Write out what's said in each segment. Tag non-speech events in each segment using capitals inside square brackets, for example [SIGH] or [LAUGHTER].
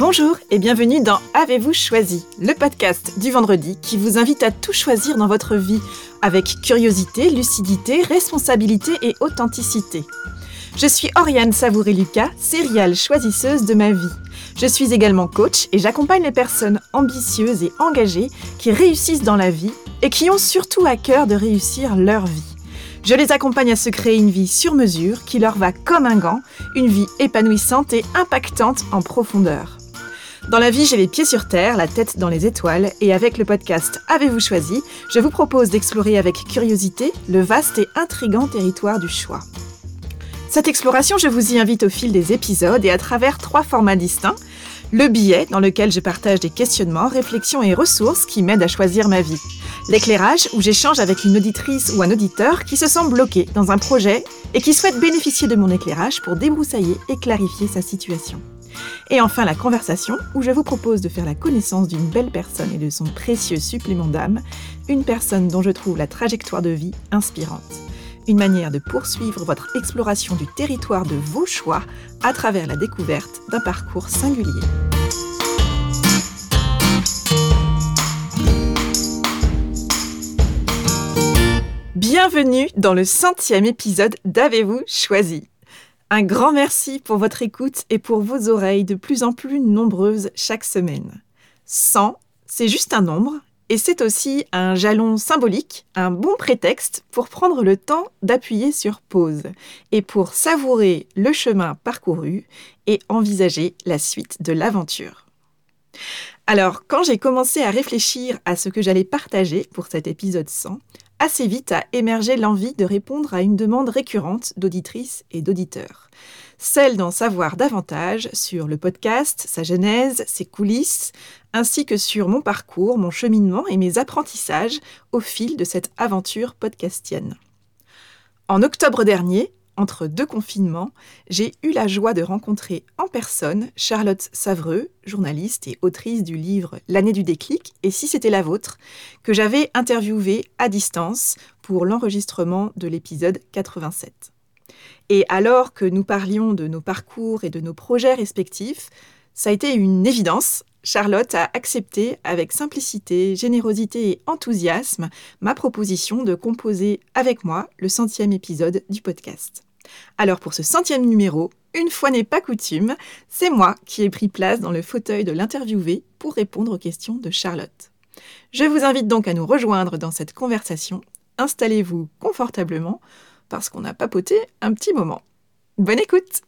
Bonjour et bienvenue dans Avez-vous choisi, le podcast du vendredi qui vous invite à tout choisir dans votre vie avec curiosité, lucidité, responsabilité et authenticité. Je suis Oriane Savouré-Lucas, céréale choisisseuse de ma vie. Je suis également coach et j'accompagne les personnes ambitieuses et engagées qui réussissent dans la vie et qui ont surtout à cœur de réussir leur vie. Je les accompagne à se créer une vie sur mesure qui leur va comme un gant, une vie épanouissante et impactante en profondeur. Dans la vie, j'ai les pieds sur terre, la tête dans les étoiles, et avec le podcast Avez-vous choisi, je vous propose d'explorer avec curiosité le vaste et intrigant territoire du choix. Cette exploration, je vous y invite au fil des épisodes et à travers trois formats distincts. Le billet, dans lequel je partage des questionnements, réflexions et ressources qui m'aident à choisir ma vie. L'éclairage, où j'échange avec une auditrice ou un auditeur qui se sent bloqué dans un projet et qui souhaite bénéficier de mon éclairage pour débroussailler et clarifier sa situation. Et enfin la conversation, où je vous propose de faire la connaissance d'une belle personne et de son précieux supplément d'âme, une personne dont je trouve la trajectoire de vie inspirante. Une manière de poursuivre votre exploration du territoire de vos choix à travers la découverte d'un parcours singulier. Bienvenue dans le centième épisode d'Avez-vous choisi? Un grand merci pour votre écoute et pour vos oreilles de plus en plus nombreuses chaque semaine. 100, c'est juste un nombre et c'est aussi un jalon symbolique, un bon prétexte pour prendre le temps d'appuyer sur pause et pour savourer le chemin parcouru et envisager la suite de l'aventure. Alors, quand j'ai commencé à réfléchir à ce que j'allais partager pour cet épisode 100, assez vite a émergé l'envie de répondre à une demande récurrente d'auditrices et d'auditeurs. Celle d'en savoir davantage sur le podcast, sa genèse, ses coulisses, ainsi que sur mon parcours, mon cheminement et mes apprentissages au fil de cette aventure podcastienne. En octobre dernier, entre deux confinements, j'ai eu la joie de rencontrer en personne Charlotte Savreux, journaliste et autrice du livre L'année du déclic et si c'était la vôtre, que j'avais interviewée à distance pour l'enregistrement de l'épisode 87. Et alors que nous parlions de nos parcours et de nos projets respectifs, ça a été une évidence. Charlotte a accepté avec simplicité, générosité et enthousiasme ma proposition de composer avec moi le centième épisode du podcast. Alors pour ce centième numéro, une fois n'est pas coutume, c'est moi qui ai pris place dans le fauteuil de l'interviewé pour répondre aux questions de Charlotte. Je vous invite donc à nous rejoindre dans cette conversation. Installez-vous confortablement parce qu'on a papoté un petit moment. Bonne écoute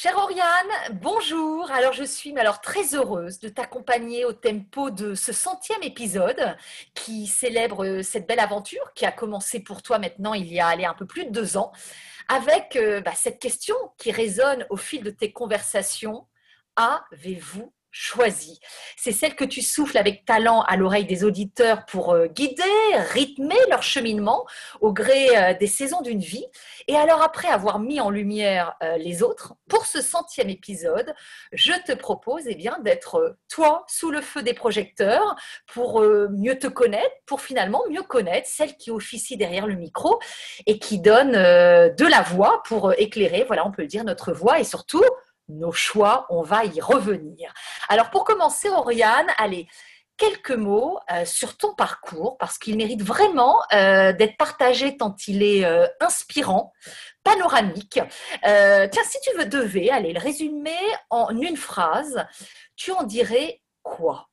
Chère Oriane, bonjour. Alors je suis alors très heureuse de t'accompagner au tempo de ce centième épisode qui célèbre euh, cette belle aventure qui a commencé pour toi maintenant il y a un peu plus de deux ans, avec euh, bah, cette question qui résonne au fil de tes conversations. Avez-vous choisie. C'est celle que tu souffles avec talent à l'oreille des auditeurs pour euh, guider, rythmer leur cheminement au gré euh, des saisons d'une vie. Et alors après avoir mis en lumière euh, les autres, pour ce centième épisode, je te propose eh bien d'être toi sous le feu des projecteurs pour mieux te connaître, pour finalement mieux connaître celle qui officie derrière le micro et qui donne de la voix pour éclairer, voilà, on peut le dire, notre voix et surtout nos choix, on va y revenir. Alors pour commencer, Oriane, allez, quelques mots euh, sur ton parcours, parce qu'il mérite vraiment euh, d'être partagé tant il est euh, inspirant, panoramique. tiens, si tu veux, devais aller le résumer en une phrase, tu en dirais quoi?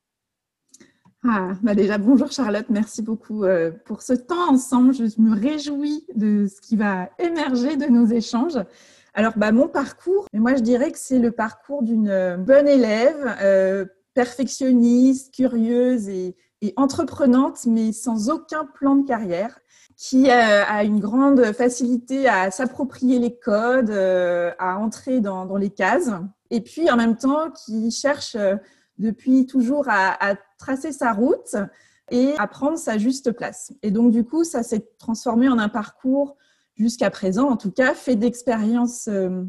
Ah, bah déjà, bonjour Charlotte, merci beaucoup pour ce temps ensemble. Je me réjouis de ce qui va émerger de nos échanges. Alors, bah, mon parcours, moi je dirais que c'est le parcours d'une euh, bonne élève, euh, perfectionniste, curieuse et, entreprenante, mais sans aucun plan de carrière, qui euh, a une grande facilité à s'approprier les codes, à entrer dans, les cases, et puis en même temps qui cherche depuis toujours à, à tracer sa route et à prendre sa juste place. Et donc, du coup, ça s'est transformé en un parcours jusqu'à présent, en tout cas, fait d'expériences euh,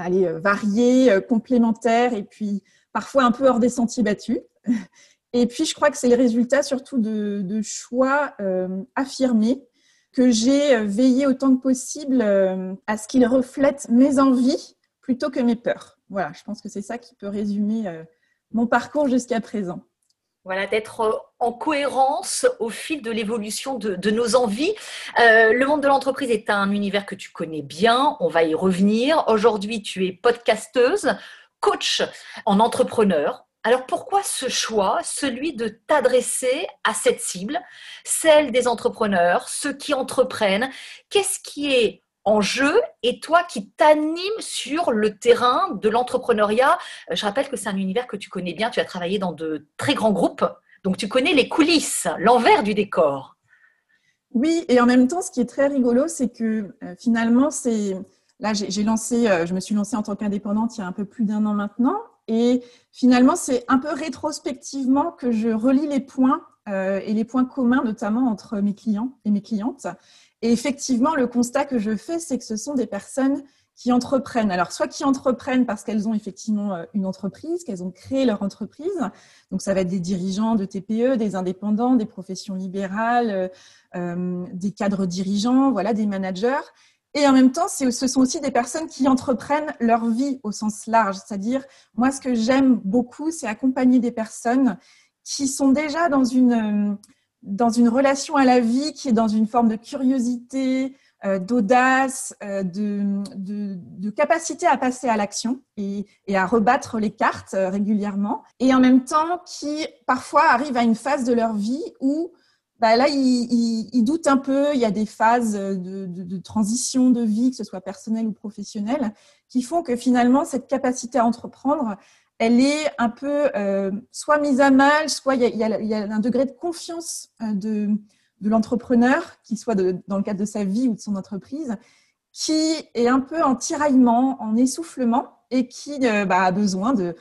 euh, variées, euh, complémentaires et puis parfois un peu hors des sentiers battus. [LAUGHS] Et puis, je crois que c'est le résultat surtout de, choix affirmés que j'ai veillé autant que possible à ce qu'il reflète mes envies plutôt que mes peurs. Voilà, je pense que c'est ça qui peut résumer mon parcours jusqu'à présent. Voilà, d'être en cohérence au fil de l'évolution de, nos envies. Euh, le monde de l'entreprise est un univers que tu connais bien, on va y revenir. Aujourd'hui, tu es podcasteuse, coach en entrepreneur. Alors pourquoi ce choix, celui de t'adresser à cette cible, celle des entrepreneurs, ceux qui entreprennent? Qu'est-ce qui est en jeu et toi qui t'animes sur le terrain de l'entrepreneuriat. Euh, je rappelle que c'est un univers que tu connais bien, tu as travaillé dans de très grands groupes, donc tu connais les coulisses, l'envers du décor. Oui, et en même temps, ce qui est très rigolo, c'est que euh, finalement, c'est là, j'ai lancé, euh, je me suis lancée en tant qu'indépendante il y a un peu plus d'un an maintenant, et finalement, c'est un peu rétrospectivement que je relis les points et les points communs, notamment entre mes clients et mes clientes. Et effectivement, le constat que je fais, c'est que ce sont des personnes qui entreprennent. Alors, soit qui entreprennent parce qu'elles ont effectivement euh, une entreprise, qu'elles ont créé leur entreprise. Donc, ça va être des dirigeants de TPE, des indépendants, des professions libérales, euh, euh, des cadres dirigeants, voilà, des managers. Et en même temps, ce sont aussi des personnes qui entreprennent leur vie au sens large. C'est-à-dire, moi, ce que j'aime beaucoup, c'est accompagner des personnes qui sont déjà dans une dans une relation à la vie qui est dans une forme de curiosité, euh, d'audace, euh, de, capacité à passer à l'action et, à rebattre les cartes euh, régulièrement, et en même temps qui parfois arrivent à une phase de leur vie où bah là, ils, ils, doutent un peu, il y a des phases de, de, transition de vie, que ce soit personnelle ou professionnelle, qui font que finalement, cette capacité à entreprendre, elle est un peu euh, soit mise à mal, soit il y, a, un degré de confiance euh, de, l'entrepreneur, qu'il soit dans le cadre de sa vie ou de son entreprise, qui est un peu en tiraillement, en essoufflement et qui euh, bah, a besoin de,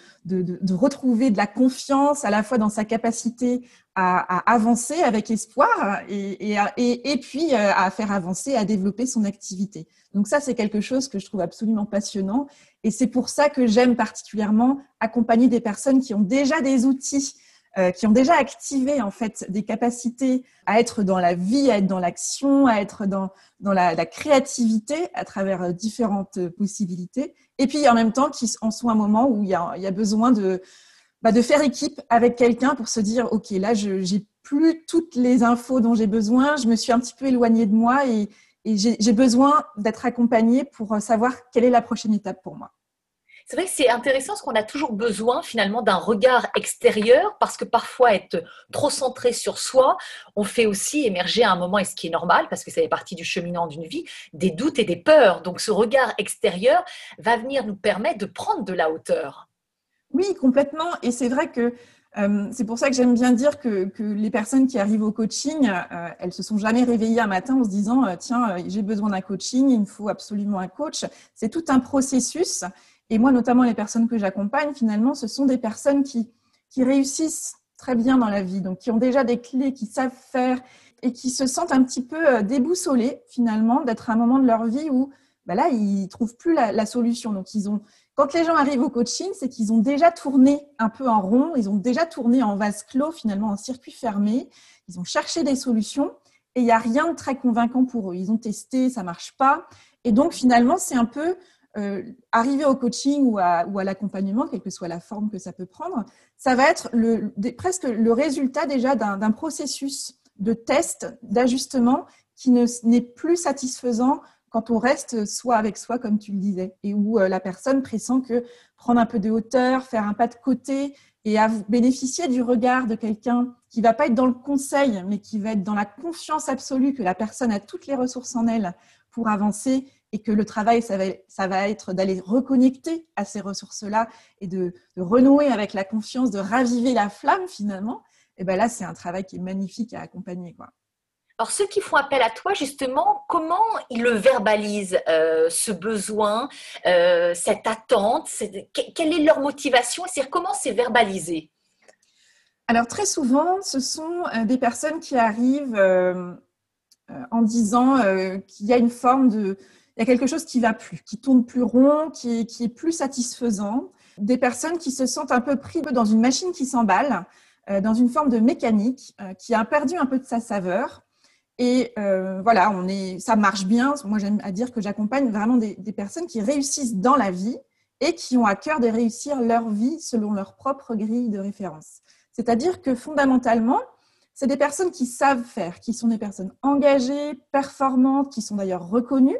retrouver de la confiance à la fois dans sa capacité à, avancer avec espoir et, puis à faire avancer, à développer son activité. Donc ça, c'est quelque chose que je trouve absolument passionnant et c'est pour ça que j'aime particulièrement accompagner des personnes qui ont déjà des outils, euh, qui ont déjà activé en fait des capacités à être dans la vie, à être dans l'action, à être dans, la, créativité à travers euh, différentes euh, possibilités. Et puis en même temps, qui en sont un moment où il y a, besoin de, bah, de faire équipe avec quelqu'un pour se dire, OK, là, je j'ai plus toutes les infos dont j'ai besoin, je me suis un petit peu éloignée de moi et, et j'ai besoin d'être accompagnée pour euh, savoir quelle est la prochaine étape pour moi. C'est vrai que c'est intéressant parce qu'on a toujours besoin finalement d'un regard extérieur parce que parfois être trop centré sur soi, on fait aussi émerger à un moment, et ce qui est normal parce que ça fait partie du cheminant d'une vie, des doutes et des peurs. Donc ce regard extérieur va venir nous permettre de prendre de la hauteur. Oui, complètement. Et c'est vrai que euh, c'est pour ça que j'aime bien dire que, les personnes qui arrivent au coaching, euh, elles se sont jamais réveillées un matin en se disant euh, tiens j'ai besoin d'un coaching, il me faut absolument un coach. C'est tout un processus. Et moi notamment les personnes que j'accompagne finalement, ce sont des personnes qui qui réussissent très bien dans la vie, donc qui ont déjà des clés, qui savent faire et qui se sentent un petit peu déboussolés finalement d'être à un moment de leur vie où bah là ils trouvent plus la, solution. Donc ils ont quand les gens arrivent au coaching, c'est qu'ils ont déjà tourné un peu en rond, ils ont déjà tourné en vase clos, finalement en circuit fermé, ils ont cherché des solutions et il n'y a rien de très convaincant pour eux. Ils ont testé, ça marche pas. Et donc finalement, c'est un peu euh, arriver au coaching ou à, l'accompagnement, quelle que soit la forme que ça peut prendre, ça va être presque le résultat déjà d'un processus de test, d'ajustement qui n'est plus satisfaisant quand on reste soi avec soi, comme tu le disais, et où euh, la personne pressent que prendre un peu de hauteur, faire un pas de côté et bénéficier du regard de quelqu'un qui va pas être dans le conseil, mais qui va être dans la confiance absolue que la personne a toutes les ressources en elle pour avancer et que le travail, ça va, ça va être d'aller reconnecter à ces ressources-là et de, de, renouer avec la confiance, de raviver la flamme finalement. Et ben là, c'est un travail qui est magnifique à accompagner. Quoi. Alors, ceux qui font appel à toi, justement, comment ils le verbalisent, euh, ce besoin, euh, cette attente Quelle est leur motivation? C'est-à-dire, comment c'est verbalisé? Alors, très souvent, ce sont euh, des personnes qui arrivent en disant qu'il y a une forme de. Il y a quelque chose qui va plus, qui tourne plus rond, qui, est plus satisfaisant. Des personnes qui se sentent un peu pris dans une machine qui s'emballe, dans une forme de mécanique, qui a perdu un peu de sa saveur Et euh, voilà, on est, ça marche bien. Moi, j'aime à dire que j'accompagne vraiment des, personnes qui réussissent dans la vie et qui ont à cœur de réussir leur vie selon leur propre grille de référence. C'est-à-dire que fondamentalement, c'est des personnes qui savent faire, qui sont des personnes engagées, performantes, qui sont d'ailleurs reconnues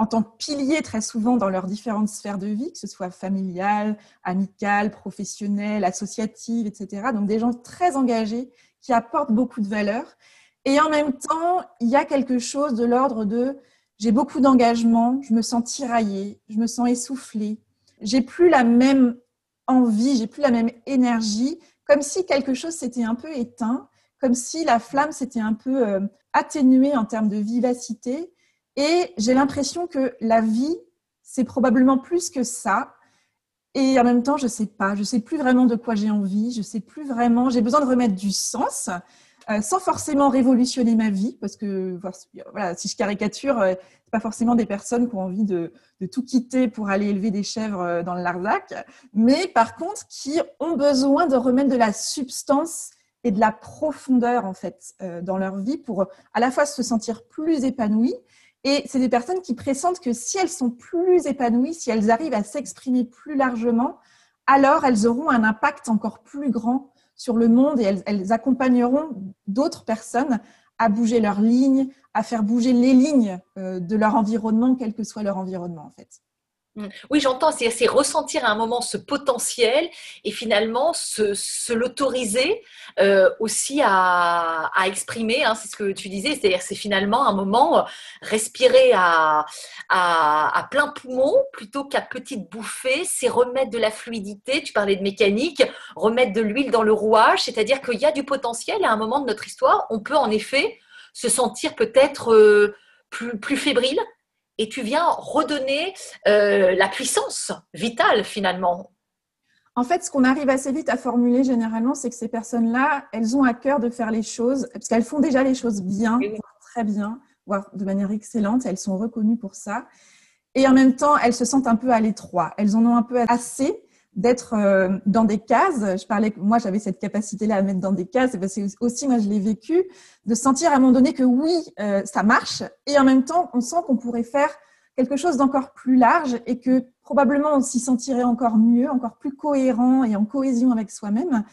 en tant que piliers très souvent dans leurs différentes sphères de vie, que ce soit familiale, amicale, professionnelle, associative, etc. Donc des gens très engagés qui apportent beaucoup de valeur. Et en même temps, il y a quelque chose de l'ordre de j'ai beaucoup d'engagement, je me sens tiraillée, je me sens essoufflée, j'ai plus la même envie, j'ai plus la même énergie, comme si quelque chose s'était un peu éteint, comme si la flamme s'était un peu euh, atténuée en termes de vivacité. Et j'ai l'impression que la vie, c'est probablement plus que ça. Et en même temps, je ne sais pas, je ne sais plus vraiment de quoi j'ai envie, je ne sais plus vraiment, j'ai besoin de remettre du sens. Euh, sans forcément révolutionner ma vie, parce que voilà, si je caricature, euh, c'est pas forcément des personnes qui ont envie de, tout quitter pour aller élever des chèvres euh, dans le Larzac, mais par contre qui ont besoin de remettre de la substance et de la profondeur en fait dans leur vie pour à la fois se sentir plus épanouies et c'est des personnes qui pressentent que si elles sont plus épanouies, si elles arrivent à s'exprimer plus largement, alors elles auront un impact encore plus grand sur le monde et elles, accompagneront d'autres personnes à bouger leurs lignes, à faire bouger les lignes euh, de leur environnement, quel que soit leur environnement en fait. Mmh. Oui, j'entends, c'est ressentir à un moment ce potentiel et finalement se, l'autoriser euh, aussi à, exprimer, hein, c'est ce que tu disais, c'est finalement un moment respirer à, plein poumon plutôt qu'à petite bouffée, c'est remettre de la fluidité, tu parlais de mécanique, remettre de l'huile dans le rouage, c'est-à-dire qu'il y a du potentiel à un moment de notre histoire, on peut en effet se sentir peut-être euh, plus fébrile, et tu viens redonner euh, la puissance vitale finalement. En fait, ce qu'on arrive assez vite à formuler généralement, c'est que ces personnes-là, elles ont à cœur de faire les choses, parce qu'elles font déjà les choses bien, très bien, voire de manière excellente, elles sont reconnues pour ça. Et en même temps, elles se sentent un peu à l'étroit. Elles en ont un peu assez d'être euh, dans des cases. Je parlais, moi, j'avais cette capacité-là à mettre dans des cases. Et c'est aussi, moi, je l'ai vécu, de sentir à un moment donné que oui, euh, ça marche. Et en même temps, on sent qu'on pourrait faire quelque chose d'encore plus large et que probablement on s'y sentirait encore mieux, encore plus cohérent et en cohésion avec soi-même.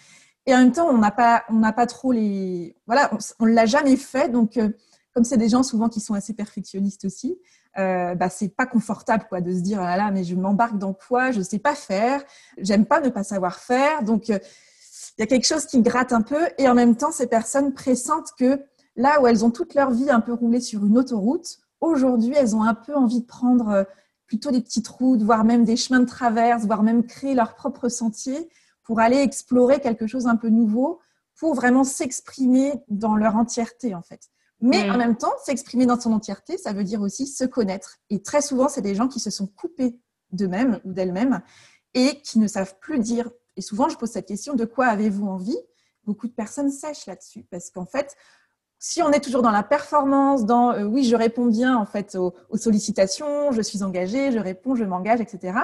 Et en même temps, on n'a pas, on n'a pas trop les, voilà, on, ne l'a jamais fait. Donc, euh, comme c'est des gens souvent qui sont assez perfectionnistes aussi, euh, bah, c'est pas confortable quoi de se dire ah là mais je m'embarque dans quoi? Je sais pas faire. J'aime pas ne pas savoir faire. Donc euh, il y a quelque chose qui gratte un peu. Et en même temps ces personnes pressentent que là où elles ont toute leur vie un peu roulé sur une autoroute aujourd'hui elles ont un peu envie de prendre euh, plutôt des petites routes voire même des chemins de traverse voire même créer leur propre sentier pour aller explorer quelque chose un peu nouveau pour vraiment s'exprimer dans leur entièreté en fait mais mm. en même temps, s'exprimer dans son entièreté, ça veut dire aussi se connaître. Et très souvent, c'est des gens qui se sont coupés d'eux-mêmes ou d'elles-mêmes et qui ne savent plus dire. Et souvent, je pose cette question de quoi avez-vous envie? Beaucoup de personnes sèchent là-dessus parce qu'en fait, si on est toujours dans la performance, dans euh, oui, je réponds bien en fait aux, aux, sollicitations, je suis engagée, je réponds, je m'engage, etc.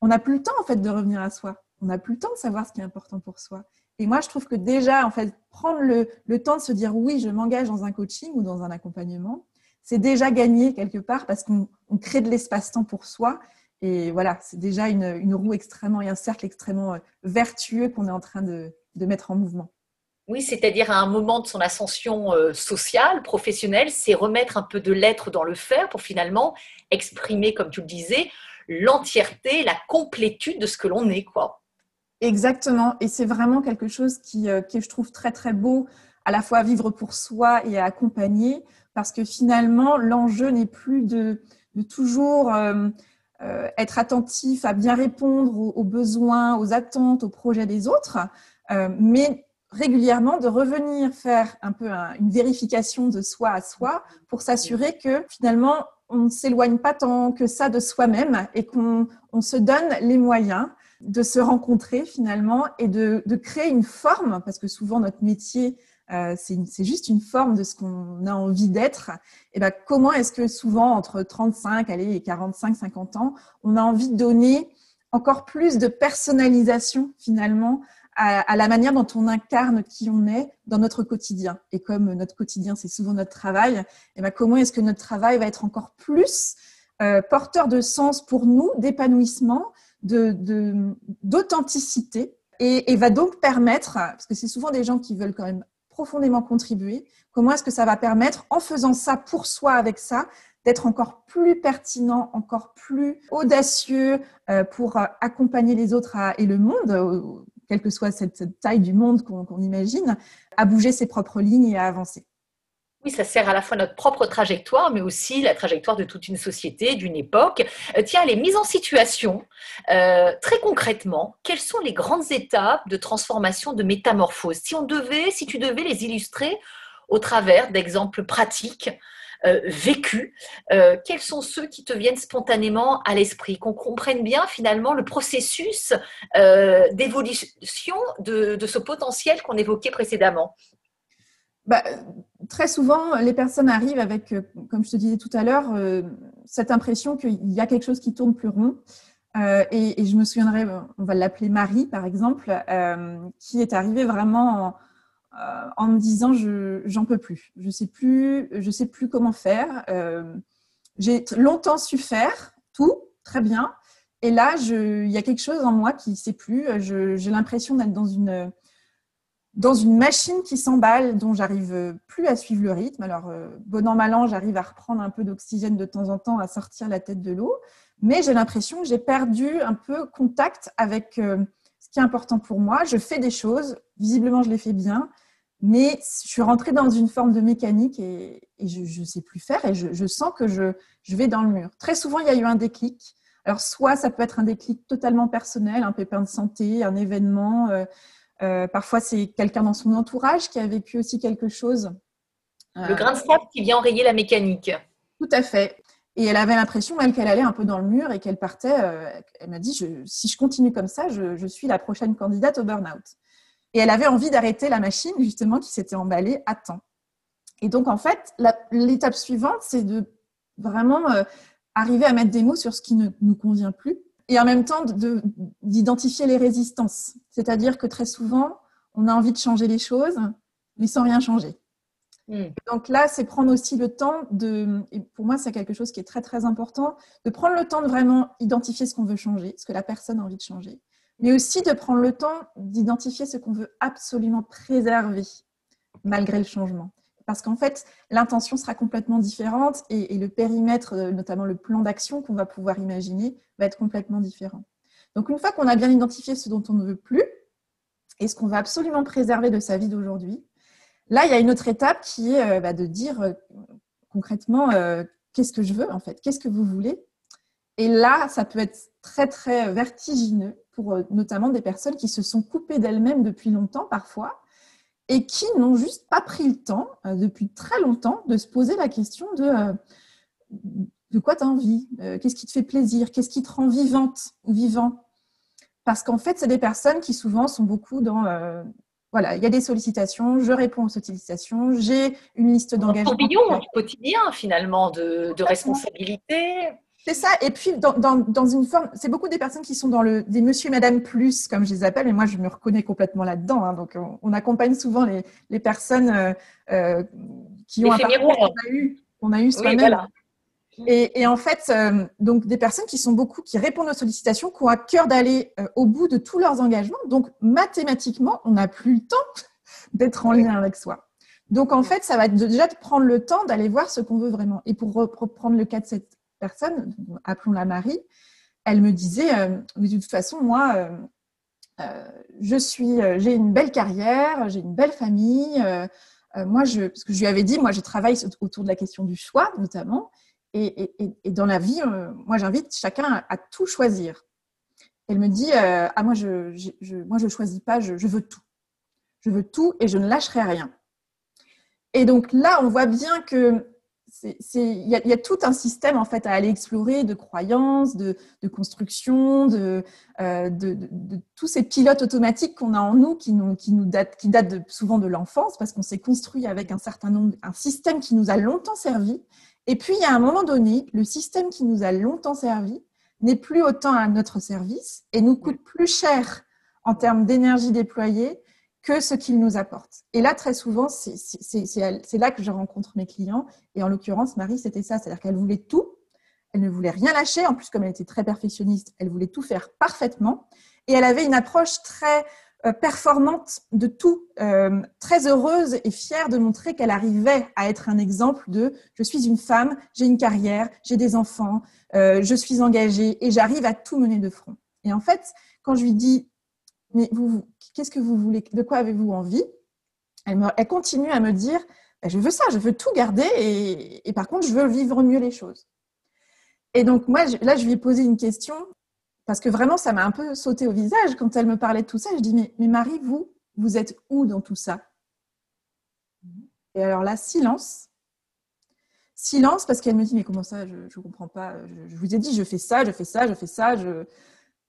On n'a plus le temps en fait de revenir à soi. On n'a plus le temps de savoir ce qui est important pour soi. Et moi, je trouve que déjà, en fait, prendre le, temps de se dire oui, je m'engage dans un coaching ou dans un accompagnement, c'est déjà gagné quelque part parce qu'on crée de l'espace-temps pour soi. Et voilà, c'est déjà une, roue extrêmement et un cercle extrêmement euh, vertueux qu'on est en train de, mettre en mouvement. Oui, c'est-à-dire à un moment de son ascension euh, sociale, professionnelle, c'est remettre un peu de l'être dans le faire pour finalement exprimer, comme tu le disais, l'entièreté, la complétude de ce que l'on est, quoi. Exactement. Et c'est vraiment quelque chose qui, euh, que je trouve très, très beau, à la fois à vivre pour soi et à accompagner, parce que finalement, l'enjeu n'est plus de, de toujours euh, euh, être attentif à bien répondre aux, besoins, aux attentes, aux projets des autres, mais régulièrement de revenir faire un peu une vérification de soi à soi pour s'assurer que finalement, on ne s'éloigne pas tant que ça de soi-même et qu'on on se donne les moyens de se rencontrer finalement et de, créer une forme, parce que souvent notre métier, euh, c'est juste une forme de ce qu'on a envie d'être. Et ben, comment est-ce que souvent entre 35 allez, et 45, 50 ans, on a envie de donner encore plus de personnalisation finalement à, la manière dont on incarne qui on est dans notre quotidien? Et comme notre quotidien, c'est souvent notre travail, et eh ben, comment est-ce que notre travail va être encore plus euh, porteur de sens pour nous, d'épanouissement, d'authenticité, de, et, et va donc permettre, parce que c'est souvent des gens qui veulent quand même profondément contribuer, comment est-ce que ça va permettre, en faisant ça pour soi avec ça, d'être encore plus pertinent, encore plus audacieux euh, pour euh, accompagner les autres et le monde, euh, quelle que soit cette taille du monde qu'on imagine, à bouger ses propres lignes et à avancer. Oui, ça sert à la fois notre propre trajectoire, mais aussi la trajectoire de toute une société, d'une époque. tiens, les mises en situation, très concrètement, quelles sont les grandes étapes de transformation, de métamorphose? Si on devait, si tu devais les illustrer au travers d'exemples pratiques euh, vécu, euh, quels sont ceux qui te viennent spontanément à l'esprit? Qu'on comprenne bien finalement le processus euh, d'évolution de, ce potentiel qu'on évoquait précédemment. Bah, très souvent, les personnes arrivent avec, comme je te disais tout à l'heure, cette impression qu'il y a quelque chose qui tourne plus rond. et, et, je me souviendrai, on va l'appeler Marie par exemple, qui est arrivée vraiment en, euh, me disant je j'en peux plus, je sais plus, je sais plus comment faire. Euh, j'ai longtemps su faire tout très bien, et là il y a quelque chose en moi qui ne sait plus. J'ai l'impression d'être dans une dans une machine qui s'emballe, dont j'arrive plus à suivre le rythme. Alors, euh, bon an, mal an, j'arrive à reprendre un peu d'oxygène de temps en temps, à sortir la tête de l'eau. Mais j'ai l'impression que j'ai perdu un peu contact avec ce qui est important pour moi. Je fais des choses, visiblement, je les fais bien, mais je suis rentrée dans une forme de mécanique et, je ne sais plus faire et je, sens que je, vais dans le mur. Très souvent, il y a eu un déclic. Alors, soit ça peut être un déclic totalement personnel, un pépin de santé, un événement. Euh, euh, parfois, c'est quelqu'un dans son entourage qui a vécu aussi quelque chose. Le grain de sable qui vient enrayer la mécanique. Tout à fait. Et elle avait l'impression, elle, qu'elle allait un peu dans le mur et qu'elle partait. Euh, elle m'a dit, si je continue comme ça, je, je suis la prochaine candidate au burn-out. Et elle avait envie d'arrêter la machine, justement, qui s'était emballée à temps. Et donc, en fait, l'étape suivante, c'est de vraiment euh, arriver à mettre des mots sur ce qui ne nous convient plus et en même temps d'identifier les résistances. C'est-à-dire que très souvent, on a envie de changer les choses, mais sans rien changer. Hmm. Donc là, c'est prendre aussi le temps de, et pour moi, c'est quelque chose qui est très très important, de prendre le temps de vraiment identifier ce qu'on veut changer, ce que la personne a envie de changer, mais aussi de prendre le temps d'identifier ce qu'on veut absolument préserver malgré le changement. Parce qu'en fait, l'intention sera complètement différente et, le périmètre, euh, notamment le plan d'action qu'on va pouvoir imaginer, va être complètement différent. Donc une fois qu'on a bien identifié ce dont on ne veut plus et ce qu'on va absolument préserver de sa vie d'aujourd'hui, là, il y a une autre étape qui est euh, bah, de dire euh, concrètement qu'est-ce que je veux en fait, qu'est-ce que vous voulez? Et là, ça peut être très, très vertigineux pour notamment des personnes qui se sont coupées d'elles-mêmes depuis longtemps parfois et qui n'ont juste pas pris le temps, euh, depuis très longtemps, de se poser la question de euh, de quoi tu as envie, qu'est-ce qui te fait plaisir, qu'est-ce qui te rend vivante ou vivant. Parce qu'en fait, c'est des personnes qui souvent sont beaucoup dans voilà, il y a des sollicitations, je réponds aux sollicitations, j'ai une liste d'engagement. Un tourbillon quotidien finalement de, de responsabilité. C'est ça. Et puis, dans, dans, dans une forme, c'est beaucoup des personnes qui sont dans le des monsieur et madame plus, comme je les appelle, et moi, je me reconnais complètement là-dedans. Hein. donc, on, accompagne souvent les, les personnes euh, euh qui ont un parcours qu'on a eu, qu'on a eu soi-même. et, et, en fait, euh, donc des personnes qui sont beaucoup, qui répondent aux sollicitations, qui ont à cœur d'aller au bout de tous leurs engagements. Donc, mathématiquement, on n'a plus le temps [LAUGHS] d'être en lien avec soi. Donc, en fait, ça va déjà de prendre le temps d'aller voir ce qu'on veut vraiment. Et pour reprendre le cas de cette personne, appelons-la Marie, elle me disait, euh, de toute façon, moi, euh, euh, je suis, j'ai une belle carrière, j'ai une belle famille. moi, je, parce que je lui avais dit, moi, je travaille autour de la question du choix, notamment. Et, dans la vie, moi, j'invite chacun à, tout choisir. Elle me dit, ah, moi, je, je, moi, je choisis pas, je, je veux tout. Je veux tout et je ne lâcherai rien. Et donc là, on voit bien que il y, a tout un système en fait à aller explorer de croyances, de, construction, euh, de, de, tous ces pilotes automatiques qu'on a en nous qui nous, datent, datent souvent de l'enfance parce qu'on s'est construit avec un certain nombre, un système qui nous a longtemps servi. Et puis a un moment donné, le système qui nous a longtemps servi n'est plus autant à notre service et nous coûte plus cher en termes d'énergie déployée que ce qu'ils nous apportent. Et là, très souvent, c'est là que je rencontre mes clients. Et en l'occurrence, Marie, c'était ça. C'est-à-dire qu'elle voulait tout. Elle ne voulait rien lâcher. En plus, comme elle était très perfectionniste, elle voulait tout faire parfaitement. Et elle avait une approche très euh, performante de tout, euh, très heureuse et fière de montrer qu'elle arrivait à être un exemple de je suis une femme, j'ai une carrière, j'ai des enfants, euh, je suis engagée et j'arrive à tout mener de front. Et en fait, quand je lui dis mais vous, qu'est-ce que vous voulez De quoi avez-vous envie? Elle, continue à me dire ben, Je veux ça, je veux tout garder et, par contre, je veux vivre mieux les choses. Et donc, moi, là, je lui ai posé une question parce que vraiment, ça m'a un peu sauté au visage quand elle me parlait de tout ça. Je dis Mais, mais Marie, vous, vous êtes où dans tout ça? Et alors là, silence. Silence parce qu'elle me dit Mais comment ça? Je ne comprends pas. Je, je, vous ai dit Je fais ça, je fais ça, je fais ça. Je,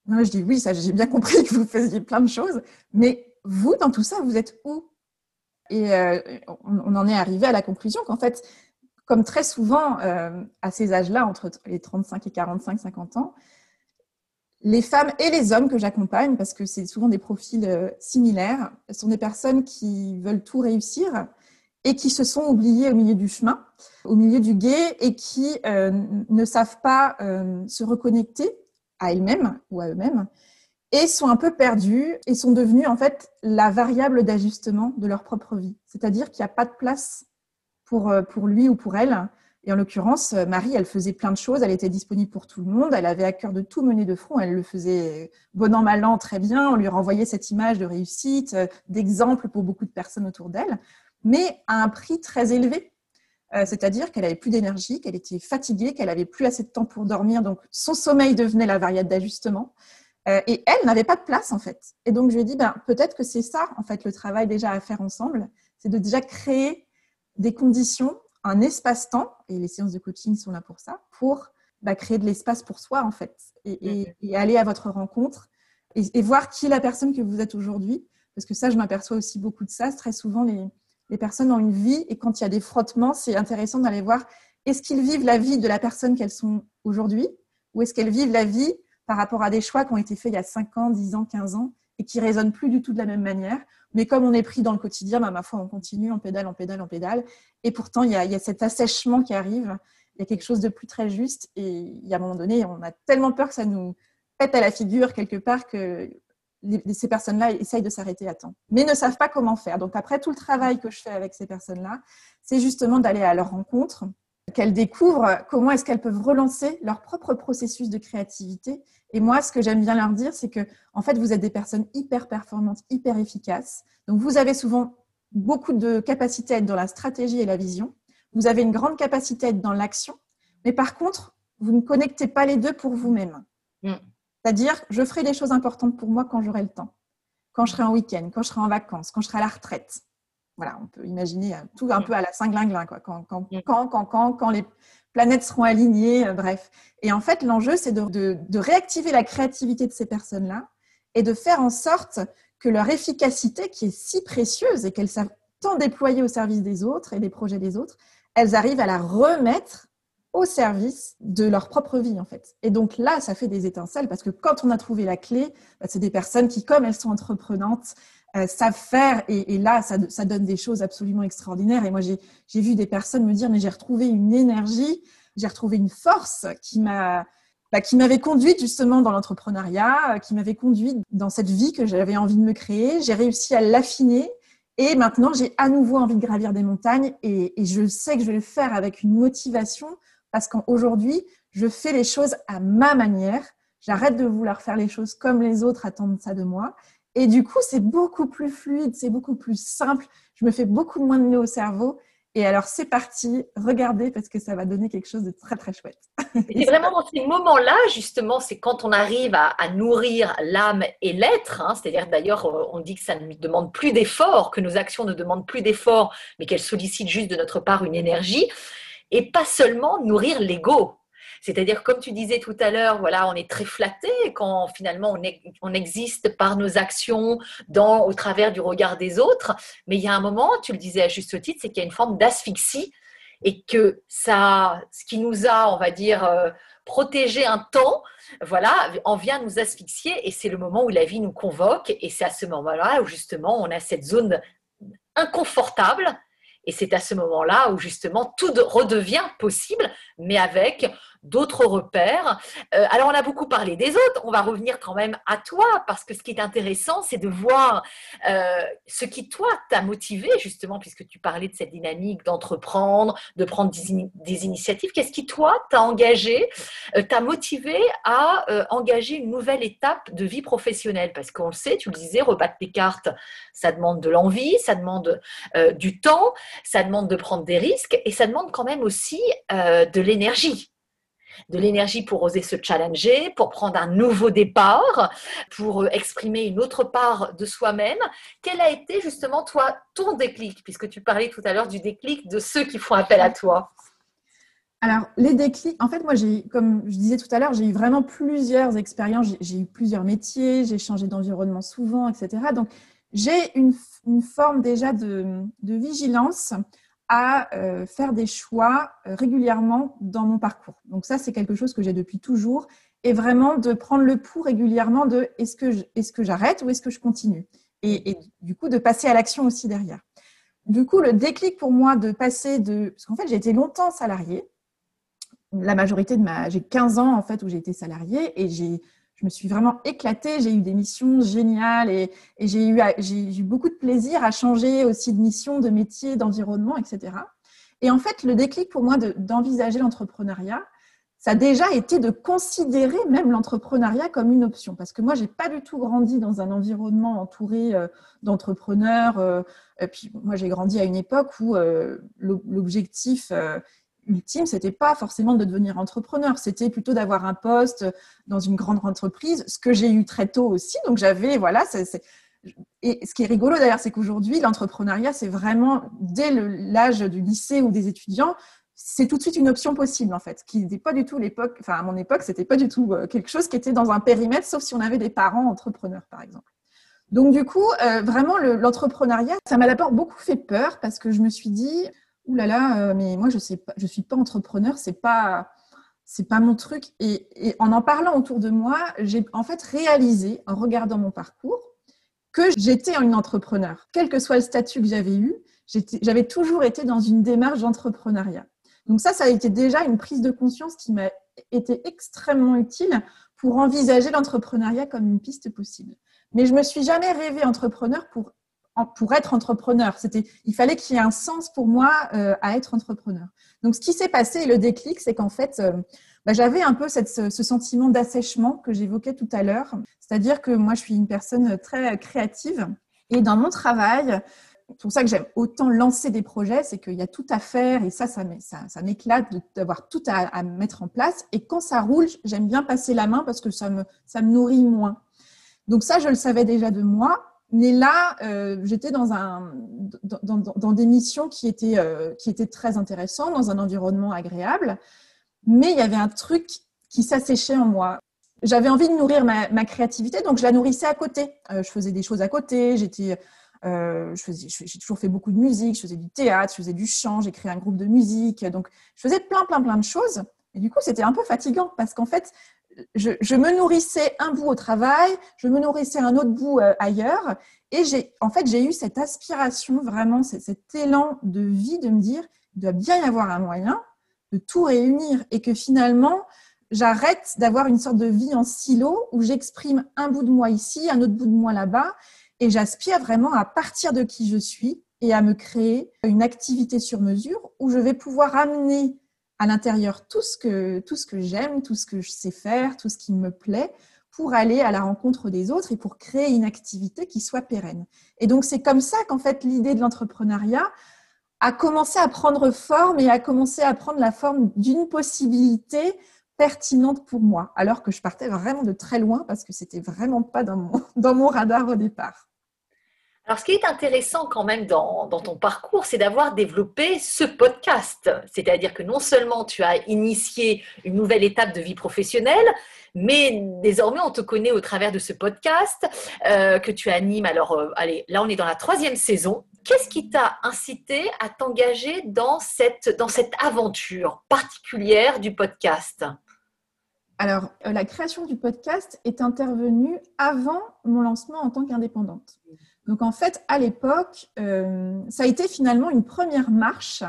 non, je dis oui, ça, j'ai bien compris que vous faisiez plein de choses, mais vous, dans tout ça, vous êtes où? Et euh, on, en est arrivé à la conclusion qu'en fait, comme très souvent euh, à ces âges-là, entre les 35 et 45, 50 ans, les femmes et les hommes que j'accompagne, parce que c'est souvent des profils euh, similaires, sont des personnes qui veulent tout réussir et qui se sont oubliées au milieu du chemin, au milieu du guet, et qui ne savent pas se reconnecter à elles-mêmes ou à eux-mêmes et sont un peu perdus et sont devenus en fait la variable d'ajustement de leur propre vie. C'est-à-dire qu'il n'y a pas de place pour, euh, pour lui ou pour elle. Et en l'occurrence, Marie, elle faisait plein de choses, elle était disponible pour tout le monde, elle avait à cœur de tout mener de front, elle le faisait bon an, mal an, très bien, on lui renvoyait cette image de réussite, euh, d'exemple pour beaucoup de personnes autour d'elle, mais à un prix très élevé euh, c'est-à-dire qu'elle avait plus d'énergie, qu'elle était fatiguée, qu'elle avait plus assez de temps pour dormir, donc son sommeil devenait la variable d'ajustement. Euh, et elle n'avait pas de place en fait. Et donc je lui ai dit, ben, peut-être que c'est ça en fait le travail déjà à faire ensemble, c'est de déjà créer des conditions, un espace-temps, et les séances de coaching sont là pour ça, pour bah, créer de l'espace pour soi en fait, et, aller à votre rencontre et, et, voir qui est la personne que vous êtes aujourd'hui. Parce que ça, je m'aperçois aussi beaucoup de ça. Très souvent, les, les personnes ont une vie et quand il y a des frottements, c'est intéressant d'aller voir est-ce qu'ils vivent la vie de la personne qu'elles sont aujourd'hui ou est-ce qu'elles vivent la vie par rapport à des choix qui ont été faits il y a 5 ans, 10 ans, 15 ans et qui résonnent plus du tout de la même manière. Mais comme on est pris dans le quotidien, bah, ma foi, on continue, on pédale, on pédale, on pédale. Et pourtant, il y a, cet assèchement qui arrive. Il y a quelque chose de plus très juste. Et a un moment donné, on a tellement peur que ça nous pète à la figure quelque part que ces personnes-là essayent de s'arrêter à temps, mais ne savent pas comment faire. Donc après, tout le travail que je fais avec ces personnes-là, c'est justement d'aller à leur rencontre, qu'elles découvrent comment est-ce qu'elles peuvent relancer leur propre processus de créativité. Et moi, ce que j'aime bien leur dire, c'est que en fait, vous êtes des personnes hyper performantes, hyper efficaces. Donc vous avez souvent beaucoup de capacité à être dans la stratégie et la vision. Vous avez une grande capacité à être dans l'action, mais par contre, vous ne connectez pas les deux pour vous-même. Mm. C'est-à-dire, je ferai des choses importantes pour moi quand j'aurai le temps, quand je serai en week-end, quand je serai en vacances, quand je serai à la retraite. Voilà, on peut imaginer euh, tout un peu à la cinglinglin, quoi. Quand, quand, mm. quand, quand, quand, quand les planètes seront alignées, euh, bref. Et en fait, l'enjeu, c'est de, de, de, réactiver la créativité de ces personnes-là et de faire en sorte que leur efficacité, qui est si précieuse et qu'elles savent tant déployer au service des autres et des projets des autres, elles arrivent à la remettre au service de leur propre vie en fait. Et donc là, ça fait des étincelles parce que quand on a trouvé la clé, bah, c'est des personnes qui, comme elles sont entreprenantes, euh, savent faire et, là, ça, ça, donne des choses absolument extraordinaires. Et moi, j'ai vu des personnes me dire, mais j'ai retrouvé une énergie, j'ai retrouvé une force qui m'a bah, qui m'avait conduite justement dans l'entrepreneuriat, qui m'avait conduite dans cette vie que j'avais envie de me créer. J'ai réussi à l'affiner et maintenant, j'ai à nouveau envie de gravir des montagnes et, je sais que je vais le faire avec une motivation parce qu'aujourd'hui, je fais les choses à ma manière. J'arrête de vouloir faire les choses comme les autres attendent ça de moi. Et du coup, c'est beaucoup plus fluide, c'est beaucoup plus simple. Je me fais beaucoup moins de nœuds au cerveau. Et alors, c'est parti, regardez parce que ça va donner quelque chose de très, très chouette. C'est vraiment dans ces moments-là, justement, c'est quand on arrive à, nourrir l'âme et l'être. Hein. C'est-à-dire, d'ailleurs, on dit que ça ne demande plus d'efforts, que nos actions ne demandent plus d'efforts, mais qu'elles sollicitent juste de notre part une énergie et pas seulement nourrir l'ego. C'est-à-dire, comme tu disais tout à l'heure, voilà, on est très flatté quand finalement on, existe par nos actions dans, au travers du regard des autres. Mais il y a un moment, tu le disais à juste titre, c'est qu'il y a une forme d'asphyxie et que ça, ce qui nous a, on va dire, euh, protégé un temps, voilà, en vient nous asphyxier et c'est le moment où la vie nous convoque et c'est à ce moment-là où justement on a cette zone inconfortable et c'est à ce moment-là où justement tout redevient possible, mais avec d'autres repères. Euh, alors, on a beaucoup parlé des autres. On va revenir quand même à toi, parce que ce qui est intéressant, c'est de voir euh, ce qui, toi, t'a motivé, justement, puisque tu parlais de cette dynamique d'entreprendre, de prendre des, initiatives. Qu'est-ce qui, toi, t'a engagé, euh, t'a motivé à engager une nouvelle étape de vie professionnelle? Parce qu'on le sait, tu le disais, rebattre les cartes, ça demande de l'envie, ça demande du temps, ça demande de prendre des risques et ça demande quand même aussi de l'énergie de l'énergie pour oser se challenger, pour prendre un nouveau départ, pour euh, exprimer une autre part de soi-même. Quel a été justement toi ton déclic, puisque tu parlais tout à l'heure du déclic de ceux qui font appel à toi? Alors, les déclics, en fait, moi, j'ai, comme je disais tout à l'heure, j'ai eu vraiment plusieurs expériences, j'ai, eu plusieurs métiers, j'ai changé d'environnement souvent, etc. Donc, j'ai une, forme déjà de, de vigilance à euh, faire des choix euh, régulièrement dans mon parcours. Donc ça, c'est quelque chose que j'ai depuis toujours. Et vraiment de prendre le pouls régulièrement de est-ce que, j'arrête ou est-ce que je continue? Et, du coup, de passer à l'action aussi derrière. Du coup, le déclic pour moi de passer de... Parce qu'en fait, j'ai été longtemps salariée. La majorité de ma... J'ai 15 ans, en fait, où j'ai été salariée et j'ai je me suis vraiment éclatée. J'ai eu des missions géniales et, j'ai eu, beaucoup de plaisir à changer aussi de mission, de métier, d'environnement, etc. Et en fait, le déclic pour moi d'envisager l'entrepreneuriat, ça a déjà été de considérer même l'entrepreneuriat comme une option. Parce que moi, j'ai pas du tout grandi dans un environnement entouré euh, d'entrepreneurs. Euh, et puis, moi, j'ai grandi à une époque où euh, l'objectif ultime, c'était pas forcément de devenir entrepreneur, c'était plutôt d'avoir un poste dans une grande entreprise, ce que j'ai eu très tôt aussi. Donc j'avais, voilà, et ce qui est rigolo d'ailleurs, c'est qu'aujourd'hui, l'entrepreneuriat, c'est vraiment dès l'âge du lycée ou des étudiants, c'est tout de suite une option possible en fait, qui n'était pas du tout l'époque, enfin à mon époque, c'était pas du tout euh, quelque chose qui était dans un périmètre, sauf si on avait des parents entrepreneurs par exemple. Donc du coup, euh, vraiment l'entrepreneuriat, ça m'a d'abord beaucoup fait peur parce que je me suis dit, Ouh là là, mais moi je sais pas, je suis pas entrepreneur, c'est pas c'est pas mon truc. Et, en en parlant autour de moi, j'ai en fait réalisé, en regardant mon parcours, que j'étais une entrepreneur. Quel que soit le statut que j'avais eu, j'avais toujours été dans une démarche d'entrepreneuriat. Donc ça, ça a été déjà une prise de conscience qui m'a été extrêmement utile pour envisager l'entrepreneuriat comme une piste possible. Mais je me suis jamais rêvé entrepreneur pour pour être entrepreneur. C'était, il fallait qu'il y ait un sens pour moi euh, à être entrepreneur. Donc, ce qui s'est passé, le déclic, c'est qu'en fait, euh, bah, j'avais un peu ce, sentiment d'assèchement que j'évoquais tout à l'heure. C'est-à-dire que moi, je suis une personne très créative et dans mon travail, c'est pour ça que j'aime autant lancer des projets, c'est qu'il y a tout à faire et ça, ça, m'éclate d'avoir tout à, mettre en place. Et quand ça roule, j'aime bien passer la main parce que ça me nourrit moins. Donc ça, je le savais déjà de moi. Mais là, euh, j'étais dans, des missions qui étaient, euh, qui étaient très intéressantes, dans un environnement agréable, mais il y avait un truc qui s'asséchait en moi. J'avais envie de nourrir ma, ma, créativité, donc je la nourrissais à côté. Euh, je faisais des choses à côté, j'étais, j'ai toujours fait beaucoup de musique, je faisais du théâtre, je faisais du chant, j'ai créé un groupe de musique, donc je faisais plein, plein, plein de choses. Et du coup, c'était un peu fatigant parce qu'en fait, je, me nourrissais un bout au travail, je me nourrissais un autre bout euh, ailleurs. Et j'ai, en fait, j'ai eu cette aspiration, vraiment, cet élan de vie de me dire, il doit bien y avoir un moyen de tout réunir et que finalement, j'arrête d'avoir une sorte de vie en silo où j'exprime un bout de moi ici, un autre bout de moi là-bas. Et j'aspire vraiment à partir de qui je suis et à me créer une activité sur mesure où je vais pouvoir amener à l'intérieur tout ce que, tout ce que j'aime, tout ce que je sais faire, tout ce qui me plaît, pour aller à la rencontre des autres et pour créer une activité qui soit pérenne. Et donc, c'est comme ça qu'en fait, l'idée de l'entrepreneuriat a commencé à prendre forme et a commencé à prendre la forme d'une possibilité pertinente pour moi, alors que je partais vraiment de très loin parce que c'était vraiment pas dans mon, [LAUGHS] dans mon radar au départ. Alors, ce qui est intéressant quand même dans, ton parcours, c'est d'avoir développé ce podcast. C'est-à-dire que non seulement tu as initié une nouvelle étape de vie professionnelle, mais désormais on te connaît au travers de ce podcast euh, que tu animes. Alors, euh, allez, là on est dans la troisième saison. Qu'est-ce qui t'a incité à t'engager dans cette, dans cette aventure particulière du podcast? Alors, euh, la création du podcast est intervenue avant mon lancement en tant qu'indépendante. Donc, en fait, à l'époque, euh, ça a été finalement une première marche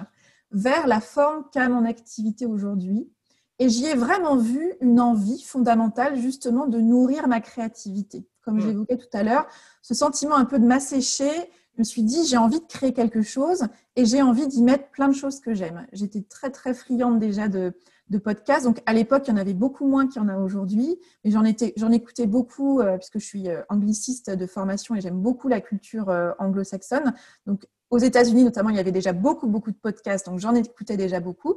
vers la forme qu'a mon activité aujourd'hui. Et j'y ai vraiment vu une envie fondamentale, justement, de nourrir ma créativité. Comme j'évoquais tout à l'heure, ce sentiment un peu de m'assécher, je me suis dit, j'ai envie de créer quelque chose et j'ai envie d'y mettre plein de choses que j'aime. J'étais très, très friande déjà de, de podcasts. Donc à l'époque, il y en avait beaucoup moins qu'il y en a aujourd'hui, mais j'en écoutais beaucoup euh, puisque je suis euh, angliciste de formation et j'aime beaucoup la culture euh, anglo-saxonne. Donc aux États-Unis notamment, il y avait déjà beaucoup beaucoup de podcasts, donc j'en écoutais déjà beaucoup.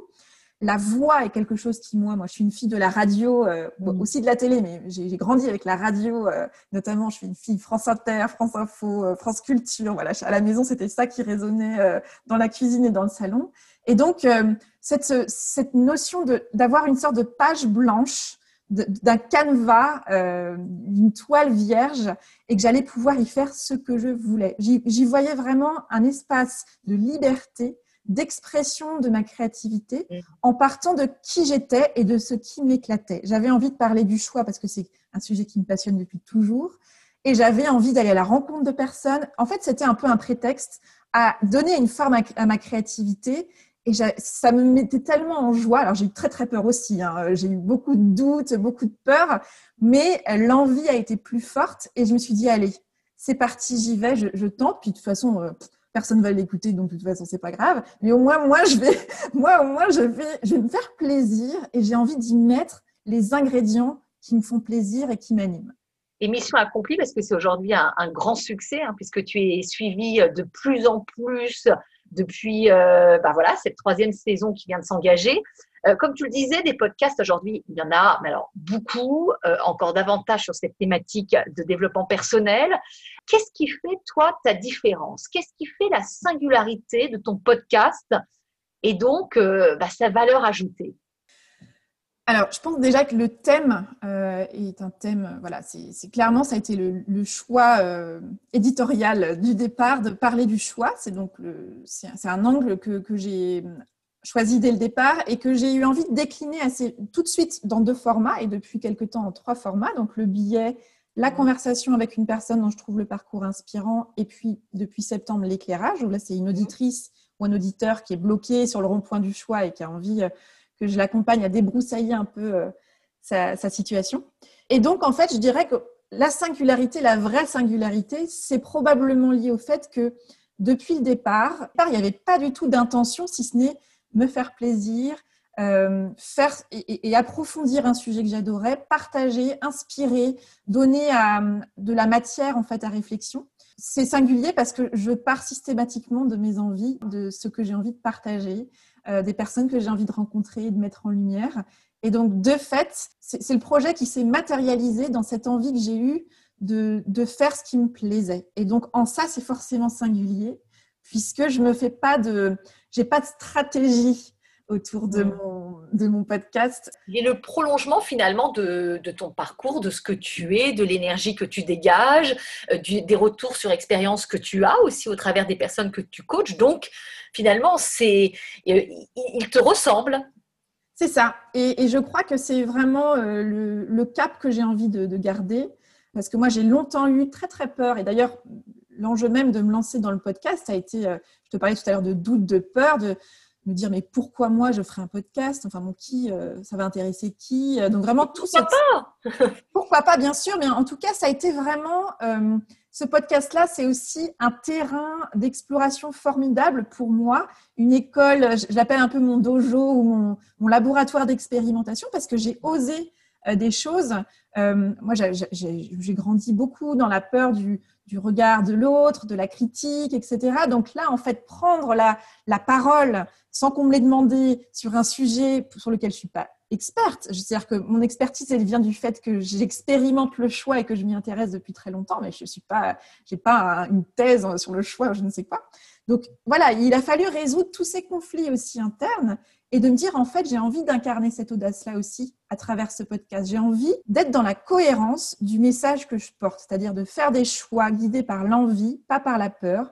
La voix est quelque chose qui moi, moi, je suis une fille de la radio, mmh. aussi de la télé, mais j'ai grandi avec la radio, notamment. Je suis une fille France Inter, France Info, France Culture. Voilà, à la maison, c'était ça qui résonnait dans la cuisine et dans le salon. Et donc, euh, cette, cette, notion d'avoir une sorte de page blanche, d'un canevas, euh, d'une toile vierge, et que j'allais pouvoir y faire ce que je voulais. J'y voyais vraiment un espace de liberté, d'expression de ma créativité, mm. en partant de qui j'étais et de ce qui m'éclatait. J'avais envie de parler du choix parce que c'est un sujet qui me passionne depuis toujours. Et j'avais envie d'aller à la rencontre de personnes. En fait, c'était un peu un prétexte à donner une forme à ma créativité et ça me mettait tellement en joie. Alors j'ai eu très très peur aussi. Hein. J'ai eu beaucoup de doutes, beaucoup de peur, mais l'envie a été plus forte et je me suis dit allez, c'est parti, j'y vais, je, tente. Puis de toute façon, euh, personne ne va l'écouter, donc de toute façon c'est pas grave. Mais au moins moi je vais, [LAUGHS] moi au moins je vais, je vais me faire plaisir et j'ai envie d'y mettre les ingrédients qui me font plaisir et qui m'animent. Et mission accomplie parce que c'est aujourd'hui un, grand succès, hein, puisque tu es suivi de plus en plus depuis euh, bah voilà, cette troisième saison qui vient de s'engager. Euh, comme tu le disais, des podcasts aujourd'hui, il y en a mais alors, beaucoup, euh, encore davantage sur cette thématique de développement personnel. Qu'est-ce qui fait, toi, ta différence? Qu'est-ce qui fait la singularité de ton podcast? Et donc bah, sa valeur ajoutée? Alors, je pense déjà que le thème euh, est un thème, voilà, c'est clairement, ça a été le, choix euh, éditorial du départ de parler du choix. C'est donc c'est un angle que, j'ai choisi dès le départ et que j'ai eu envie de décliner assez, tout de suite dans deux formats et depuis quelque temps en trois formats. Donc, le billet, la conversation avec une personne dont je trouve le parcours inspirant et puis depuis septembre, l'éclairage, où là, c'est une auditrice ou un auditeur qui est bloqué sur le rond-point du choix et qui a envie euh, que je l'accompagne à débroussailler un peu euh, sa, situation. Et donc, en fait, je dirais que la singularité, la vraie singularité, c'est probablement lié au fait que depuis le départ, il n'y avait pas du tout d'intention, si ce n'est me faire plaisir, euh, faire et, approfondir un sujet que j'adorais, partager, inspirer, donner de la matière en fait à réflexion. C'est singulier parce que je pars systématiquement de mes envies, de ce que j'ai envie de partager, euh, des personnes que j'ai envie de rencontrer et de mettre en lumière. Et donc, de fait, c'est le projet qui s'est matérialisé dans cette envie que j'ai eue de, de, faire ce qui me plaisait. Et donc, en ça, c'est forcément singulier, puisque je me fais pas de, j'ai pas de stratégie autour de mon, de mon podcast. Il est le prolongement finalement de, de, ton parcours, de ce que tu es, de l'énergie que tu dégages, euh, des retours sur expérience que tu as aussi au travers des personnes que tu coaches. Donc finalement, c'est, euh, il te ressemble. C'est ça. Et, et, je crois que c'est vraiment euh, le, le, cap que j'ai envie de, de, garder. Parce que moi, j'ai longtemps eu très, très peur. Et d'ailleurs, l'enjeu même de me lancer dans le podcast a été, je te parlais tout à l'heure de doute, de peur, de, me dire mais pourquoi moi je ferai un podcast? Enfin bon qui euh, ça va intéresser qui? Euh, donc vraiment tout pourquoi pas? [LAUGHS] Pourquoi pas bien sûr mais en tout cas ça a été vraiment euh, ce podcast là c'est aussi un terrain d'exploration formidable pour moi une école je l'appelle un peu mon dojo ou mon, mon laboratoire d'expérimentation parce que j'ai osé des choses. Moi j'ai grandi beaucoup dans la peur du du regard de l'autre, de la critique, etc. Donc là, en fait, prendre la, parole sans qu'on me l'ait demandé sur un sujet sur lequel je suis pas experte. C'est-à-dire que mon expertise, elle vient du fait que j'expérimente le choix et que je m'y intéresse depuis très longtemps, mais je suis pas, j'ai pas une thèse sur le choix, je ne sais pas. Donc voilà, il a fallu résoudre tous ces conflits aussi internes et de me dire en fait j'ai envie d'incarner cette audace-là aussi à travers ce podcast. J'ai envie d'être dans la cohérence du message que je porte, c'est-à-dire de faire des choix guidés par l'envie, pas par la peur,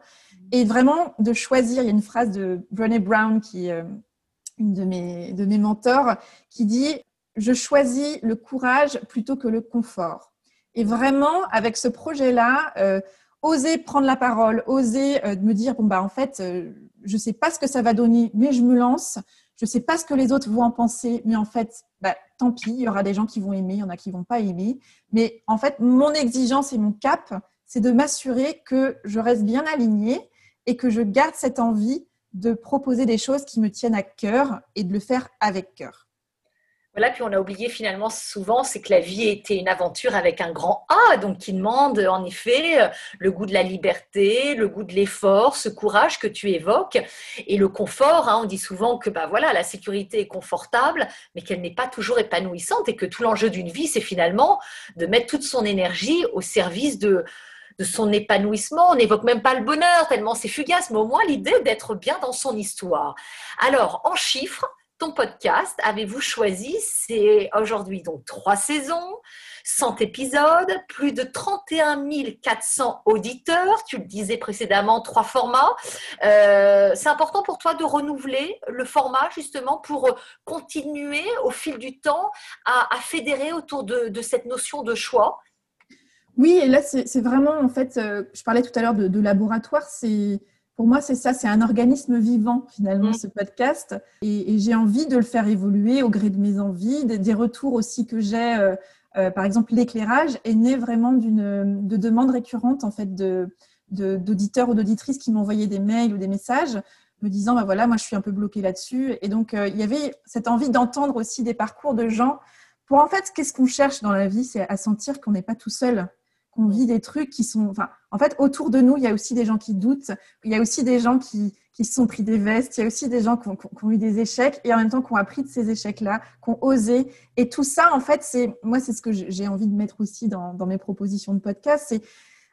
et vraiment de choisir. Il y a une phrase de Brené Brown qui est euh, une de mes, de mes mentors qui dit je choisis le courage plutôt que le confort. Et vraiment, avec ce projet-là, euh, oser prendre la parole, oser euh, me dire bon bah en fait, euh, je sais pas ce que ça va donner, mais je me lance. Je sais pas ce que les autres vont en penser, mais en fait, bah, tant pis, il y aura des gens qui vont aimer, il y en a qui vont pas aimer. Mais en fait, mon exigence et mon cap, c'est de m'assurer que je reste bien alignée et que je garde cette envie de proposer des choses qui me tiennent à cœur et de le faire avec cœur. Voilà, puis on a oublié finalement souvent, c'est que la vie était une aventure avec un grand A, donc qui demande en effet euh, le goût de la liberté, le goût de l'effort, ce courage que tu évoques, et le confort. Hein, on dit souvent que bah voilà, la sécurité est confortable, mais qu'elle n'est pas toujours épanouissante, et que tout l'enjeu d'une vie, c'est finalement de mettre toute son énergie au service de de son épanouissement. On n'évoque même pas le bonheur, tellement c'est fugace, mais au moins l'idée d'être bien dans son histoire. Alors, en chiffres, ton podcast, avez-vous choisi C'est aujourd'hui donc trois saisons, 100 épisodes, plus de 31 400 auditeurs. Tu le disais précédemment, trois formats. Euh, c'est important pour toi de renouveler le format justement pour continuer au fil du temps à, fédérer autour de, cette notion de choix? Oui, et là c'est vraiment en fait, euh, je parlais tout à l'heure de, laboratoire, c'est pour moi, c'est ça, c'est un organisme vivant finalement, mm. ce podcast. Et, j'ai envie de le faire évoluer au gré de mes envies, des, retours aussi que j'ai. Euh, euh, par exemple, l'éclairage est né vraiment d'une de demandes récurrentes en fait de d'auditeurs ou d'auditrices qui m'envoyaient des mails ou des messages me disant bah voilà moi je suis un peu bloquée là-dessus et donc euh, il y avait cette envie d'entendre aussi des parcours de gens pour en fait qu'est-ce qu'on cherche dans la vie? C'est à sentir qu'on n'est pas tout seul on vit des trucs qui sont. Enfin, en fait, autour de nous, il y a aussi des gens qui doutent, il y a aussi des gens qui, qui se sont pris des vestes, il y a aussi des gens qui ont, eu des échecs et en même temps qui ont appris de ces échecs-là, qui ont osé. Et tout ça, en fait, c'est moi, c'est ce que j'ai envie de mettre aussi dans, dans mes propositions de podcast, c'est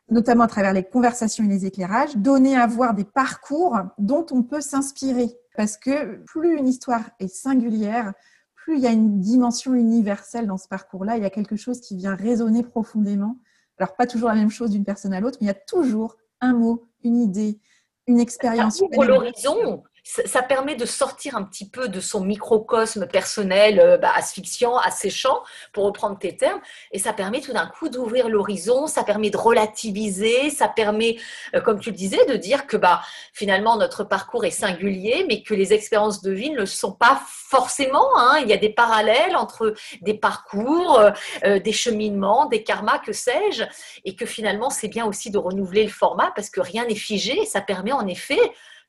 notamment à travers les conversations et les éclairages, donner à voir des parcours dont on peut s'inspirer. Parce que plus une histoire est singulière, plus il y a une dimension universelle dans ce parcours-là, il y a quelque chose qui vient résonner profondément alors, pas toujours la même chose d'une personne à l'autre, mais il y a toujours un mot, une idée, une expérience. Pour l'horizon ça permet de sortir un petit peu de son microcosme personnel euh, bah, asphyxiant, asséchant, pour reprendre tes termes, et ça permet tout d'un coup d'ouvrir l'horizon, ça permet de relativiser, ça permet, euh, comme tu le disais, de dire que bah, finalement notre parcours est singulier, mais que les expériences de vie ne le sont pas forcément. Hein. Il y a des parallèles entre des parcours, euh, des cheminements, des karmas, que sais-je, et que finalement c'est bien aussi de renouveler le format parce que rien n'est figé, et ça permet en effet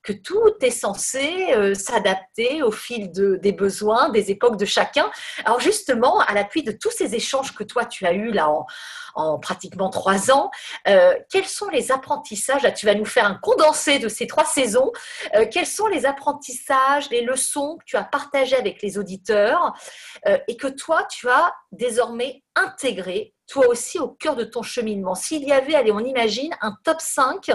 que tout est censé euh, s'adapter au fil des besoins, des époques de chacun. Alors justement, à l'appui de tous ces échanges que toi tu as eus là en, pratiquement trois ans, euh, quels sont les apprentissages? Là, tu vas nous faire un condensé de ces trois saisons. Euh, quels sont les apprentissages, les leçons que tu as partagées avec les auditeurs et que toi tu as désormais intégré toi aussi au cœur de ton cheminement? S'il y avait, allez, on imagine un top 5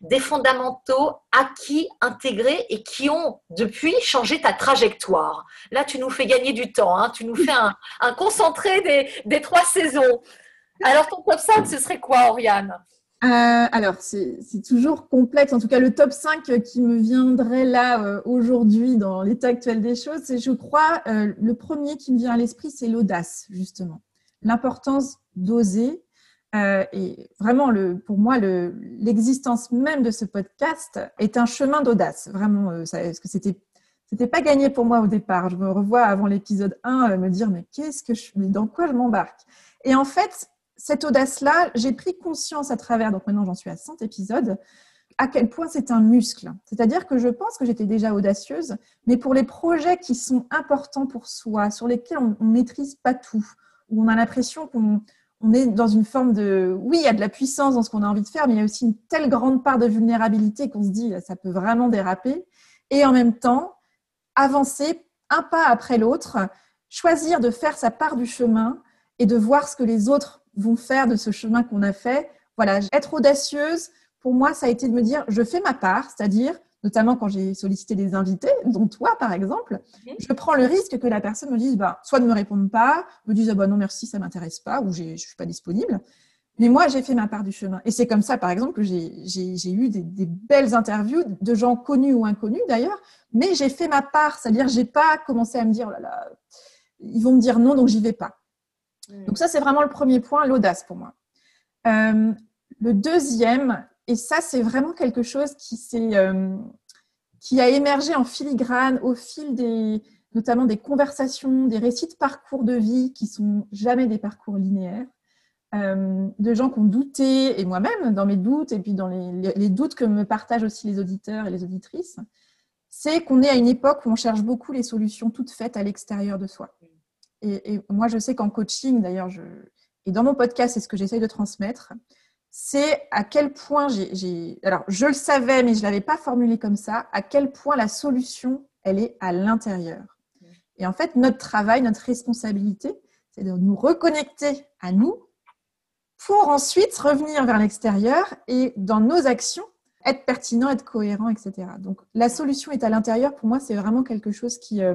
des fondamentaux acquis, intégrés et qui ont depuis changé ta trajectoire. Là, tu nous fais gagner du temps, hein. tu nous fais un, concentré des, trois saisons. Alors, ton top 5, ce serait quoi, Oriane? Euh, alors, c'est toujours complexe. En tout cas, le top 5 qui me viendrait là euh, aujourd'hui dans l'état actuel des choses, c'est, je crois, euh, le premier qui me vient à l'esprit, c'est l'audace, justement l'importance d'oser. Et vraiment, pour moi, l'existence même de ce podcast est un chemin d'audace. Vraiment, euh, parce que c'était c'était pas gagné pour moi au départ. Je me revois avant l'épisode 1 euh, me dire mais qu'est-ce que je, dans quoi je m'embarque? Et en fait, cette audace-là, j'ai pris conscience à travers, donc maintenant j'en suis à 100 épisodes, à quel point c'est un muscle. C'est-à-dire que je pense que j'étais déjà audacieuse, mais pour les projets qui sont importants pour soi, sur lesquels on ne maîtrise pas tout, où on a l'impression qu'on on est dans une forme de, oui, il y a de la puissance dans ce qu'on a envie de faire, mais il y a aussi une telle grande part de vulnérabilité qu'on se dit, ça peut vraiment déraper. Et en même temps, avancer un pas après l'autre, choisir de faire sa part du chemin et de voir ce que les autres vont faire de ce chemin qu'on a fait. Voilà, être audacieuse, pour moi, ça a été de me dire, je fais ma part, c'est-à-dire, notamment quand j'ai sollicité des invités, dont toi par exemple, je prends le risque que la personne me dise, bah, soit ne me réponde pas, me dise, ah bah non merci, ça m'intéresse pas, ou je suis pas disponible. Mais moi, j'ai fait ma part du chemin. Et c'est comme ça, par exemple, que j'ai eu des, des, belles interviews de gens connus ou inconnus d'ailleurs, mais j'ai fait ma part, c'est-à-dire j'ai pas commencé à me dire, oh là là, ils vont me dire non, donc j'y vais pas. Donc ça, c'est vraiment le premier point, l'audace pour moi. Euh, le deuxième, et ça, c'est vraiment quelque chose qui, euh, qui a émergé en filigrane au fil des, notamment des conversations, des récits de parcours de vie qui sont jamais des parcours linéaires, euh, de gens qui ont douté, et moi-même dans mes doutes, et puis dans les, doutes que me partagent aussi les auditeurs et les auditrices, c'est qu'on est à une époque où on cherche beaucoup les solutions toutes faites à l'extérieur de soi. Et, moi, je sais qu'en coaching, d'ailleurs, et dans mon podcast, c'est ce que j'essaye de transmettre, c'est à quel point j'ai. Alors, je le savais, mais je ne l'avais pas formulé comme ça, à quel point la solution, elle est à l'intérieur. Et en fait, notre travail, notre responsabilité, c'est de nous reconnecter à nous pour ensuite revenir vers l'extérieur et dans nos actions, être pertinent, être cohérent, etc. Donc, la solution est à l'intérieur. Pour moi, c'est vraiment quelque chose qui, euh,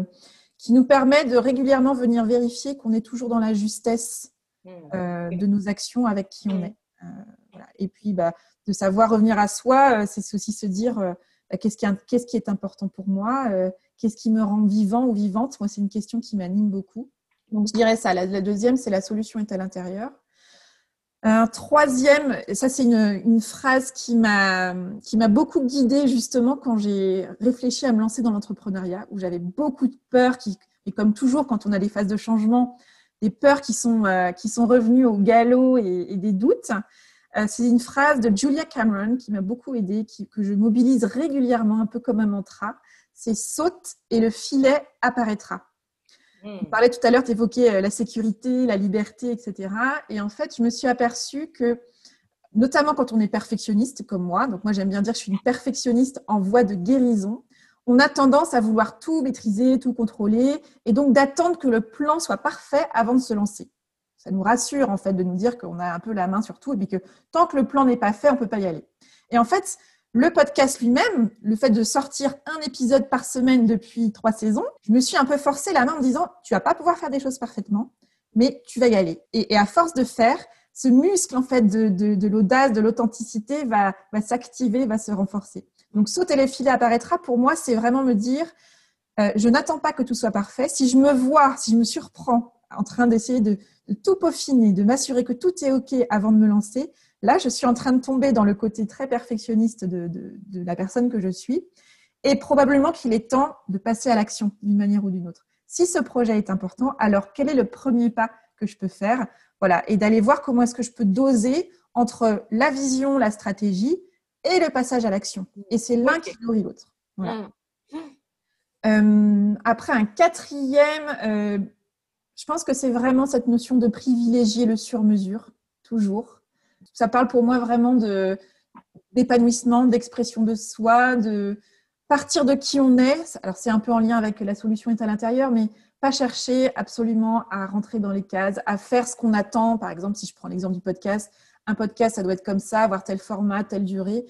qui nous permet de régulièrement venir vérifier qu'on est toujours dans la justesse mmh. euh, de nos actions avec qui on mmh. est. Euh, et puis, bah, de savoir revenir à soi, euh, c'est aussi se dire euh, bah, qu'est-ce, qui est, qu'est-ce qui est important pour moi, euh, qu'est-ce qui me rend vivant ou vivante? Moi, c'est une question qui m'anime beaucoup. Donc, je dirais ça. La, deuxième, c'est la solution est à l'intérieur. Un troisième, ça c'est une, phrase qui m'a beaucoup guidée justement quand j'ai réfléchi à me lancer dans l'entrepreneuriat, où j'avais beaucoup de peurs, qui, et comme toujours quand on a des phases de changement, des peurs qui sont sont revenues au galop et, et des doutes. Euh, c'est une phrase de Julia Cameron qui m'a beaucoup aidée, que je mobilise régulièrement, un peu comme un mantra. C'est saute et le filet apparaîtra. Hmm. On parlait tout à l'heure, tu évoquais euh, la sécurité, la liberté, etc. Et en fait, je me suis aperçue que, notamment quand on est perfectionniste comme moi, donc moi j'aime bien dire que je suis une perfectionniste en voie de guérison, on a tendance à vouloir tout maîtriser, tout contrôler, et donc d'attendre que le plan soit parfait avant de se lancer ça nous rassure en fait de nous dire qu'on a un peu la main sur tout et puis que tant que le plan n'est pas fait, on ne peut pas y aller. Et en fait, le podcast lui-même, le fait de sortir un épisode par semaine depuis trois saisons, je me suis un peu forcé la main en disant tu vas pas pouvoir faire des choses parfaitement, mais tu vas y aller. Et, à force de faire, ce muscle en fait de, l'audace, de l'authenticité va, s'activer, va se renforcer. Donc sauter les filets apparaîtra pour moi, c'est vraiment me dire euh, je n'attends pas que tout soit parfait. Si je me vois, si je me surprends en train d'essayer de, de tout peaufiner, de m'assurer que tout est OK avant de me lancer, là, je suis en train de tomber dans le côté très perfectionniste de, de, la personne que je suis. Et probablement qu'il est temps de passer à l'action d'une manière ou d'une autre. Si ce projet est important, alors quel est le premier pas que je peux faire? Voilà, et d'aller voir comment est-ce que je peux doser entre la vision, la stratégie et le passage à l'action. Et c'est l'un qui nourrit l'autre. Voilà. Mmh. Euh, après, un quatrième, euh, je pense que c'est vraiment cette notion de privilégier le sur-mesure, toujours. Ça parle pour moi vraiment d'épanouissement, d'expression de soi, de partir de qui on est. Alors c'est un peu en lien avec la solution est à l'intérieur, mais pas chercher absolument à rentrer dans les cases, à faire ce qu'on attend. Par exemple, si je prends l'exemple du podcast, un podcast, ça doit être comme ça, avoir tel format, telle durée.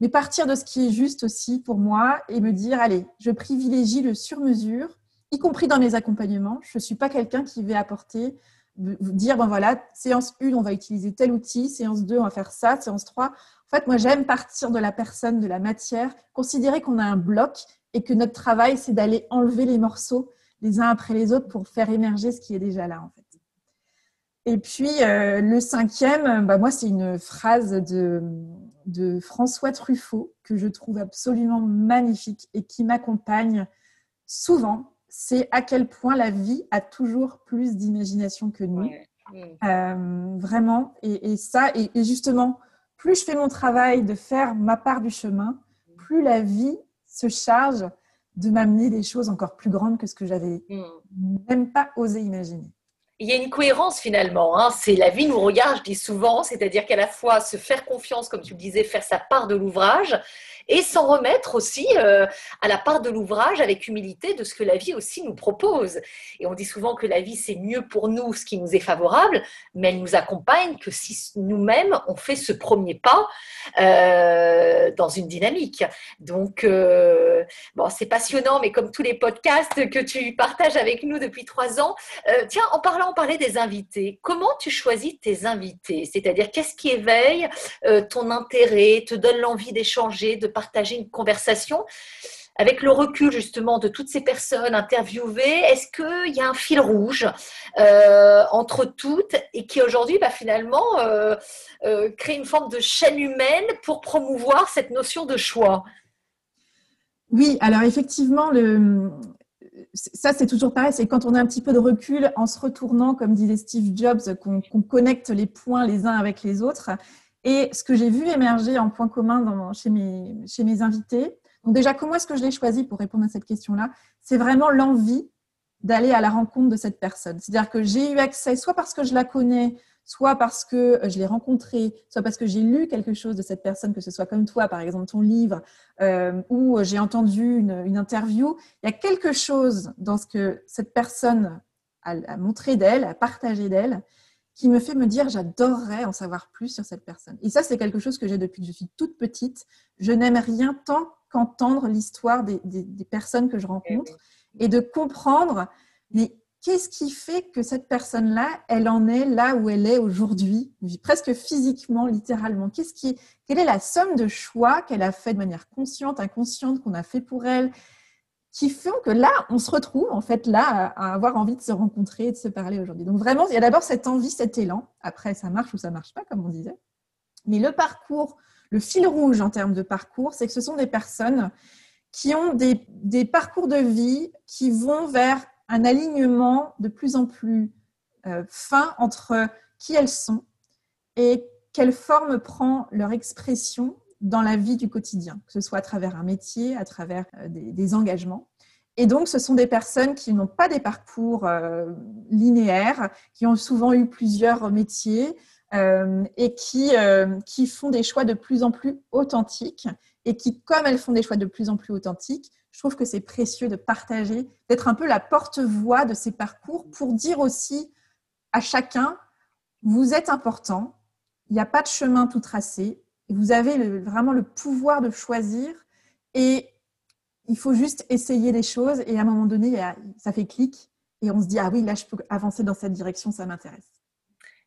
Mais partir de ce qui est juste aussi pour moi et me dire, allez, je privilégie le sur-mesure y compris dans mes accompagnements. Je ne suis pas quelqu'un qui va apporter, dire, bon voilà, séance 1, on va utiliser tel outil, séance 2, on va faire ça, séance 3. En fait, moi, j'aime partir de la personne, de la matière, considérer qu'on a un bloc et que notre travail, c'est d'aller enlever les morceaux les uns après les autres pour faire émerger ce qui est déjà là, en fait. Et puis, euh, le cinquième, bah, moi, c'est une phrase de, de François Truffaut que je trouve absolument magnifique et qui m'accompagne souvent c'est à quel point la vie a toujours plus d'imagination que nous. Euh, vraiment. Et, ça, et, justement, plus je fais mon travail de faire ma part du chemin, plus la vie se charge de m'amener des choses encore plus grandes que ce que j'avais mm. même pas osé imaginer. il y a une cohérence finalement. Hein. C'est la vie nous regarde, je dis souvent, c'est-à-dire qu'à la fois se faire confiance, comme tu le disais, faire sa part de l'ouvrage, et s'en remettre aussi euh, à la part de l'ouvrage avec humilité de ce que la vie aussi nous propose. Et on dit souvent que la vie, c'est mieux pour nous ce qui nous est favorable, mais elle nous accompagne que si nous-mêmes, on fait ce premier pas euh, dans une dynamique. Donc, euh, bon, c'est passionnant, mais comme tous les podcasts que tu partages avec nous depuis trois ans, tiens, en parlant, on parlait des invités. Comment tu choisis tes invités? C'est-à-dire, qu'est-ce qui éveille ton intérêt, te donne l'envie d'échanger, de partager une conversation. Avec le recul justement de toutes ces personnes interviewées, est-ce qu'il y a un fil rouge euh, entre toutes et qui aujourd'hui bah, finalement euh, euh, crée une forme de chaîne humaine pour promouvoir cette notion de choix? Oui, alors effectivement, ça, c'est toujours pareil, c'est quand on a un petit peu de recul en se retournant, comme disait Steve Jobs, qu'on connecte les points les uns avec les autres. Et ce que j'ai vu émerger en point commun chez, mes, invités, donc déjà, comment est-ce que je l'ai choisi pour répondre à cette question-là? C'est vraiment l'envie d'aller à la rencontre de cette personne. C'est-à-dire que j'ai eu accès, soit parce que je la connais, soit parce que je l'ai rencontrée, soit parce que j'ai lu quelque chose de cette personne, que ce soit comme toi, par exemple ton livre, euh, ou j'ai entendu une, interview. Il y a quelque chose dans ce que cette personne a montré d'elle, a partagé d'elle, qui me fait me dire j'adorerais en savoir plus sur cette personne. Et ça, c'est quelque chose que j'ai depuis que je suis toute petite. Je n'aime rien tant qu'entendre l'histoire des, personnes que je rencontre et de comprendre, mais qu'est-ce qui fait que cette personne-là, elle en est là où elle est aujourd'hui, presque physiquement, littéralement? Qu'est-ce qui, Quelle est la somme de choix qu'elle a fait de manière consciente, inconsciente, qu'on a fait pour elle? Qui font que là, on se retrouve en fait là à, avoir envie de se rencontrer et de se parler aujourd'hui. Donc vraiment, il y a d'abord cette envie, cet élan. Après, ça marche ou ça marche pas, comme on disait. Mais le parcours, le fil rouge en termes de parcours, c'est que ce sont des personnes qui ont des, parcours de vie qui vont vers un alignement de plus en plus euh, fin entre qui elles sont et quelle forme prend leur expression dans la vie du quotidien, que ce soit à travers un métier, à travers euh, des, engagements. Et donc, ce sont des personnes qui n'ont pas des parcours euh, linéaires, qui ont souvent eu plusieurs métiers euh, et qui, qui font des choix de plus en plus authentiques. Et qui, comme elles font des choix de plus en plus authentiques, je trouve que c'est précieux de partager, d'être un peu la porte-voix de ces parcours pour dire aussi à chacun, vous êtes important, il n'y a pas de chemin tout tracé, vous avez vraiment le pouvoir de choisir et il faut juste essayer des choses et à un moment donné, ça fait clic et on se dit, ah oui, là, je peux avancer dans cette direction, ça m'intéresse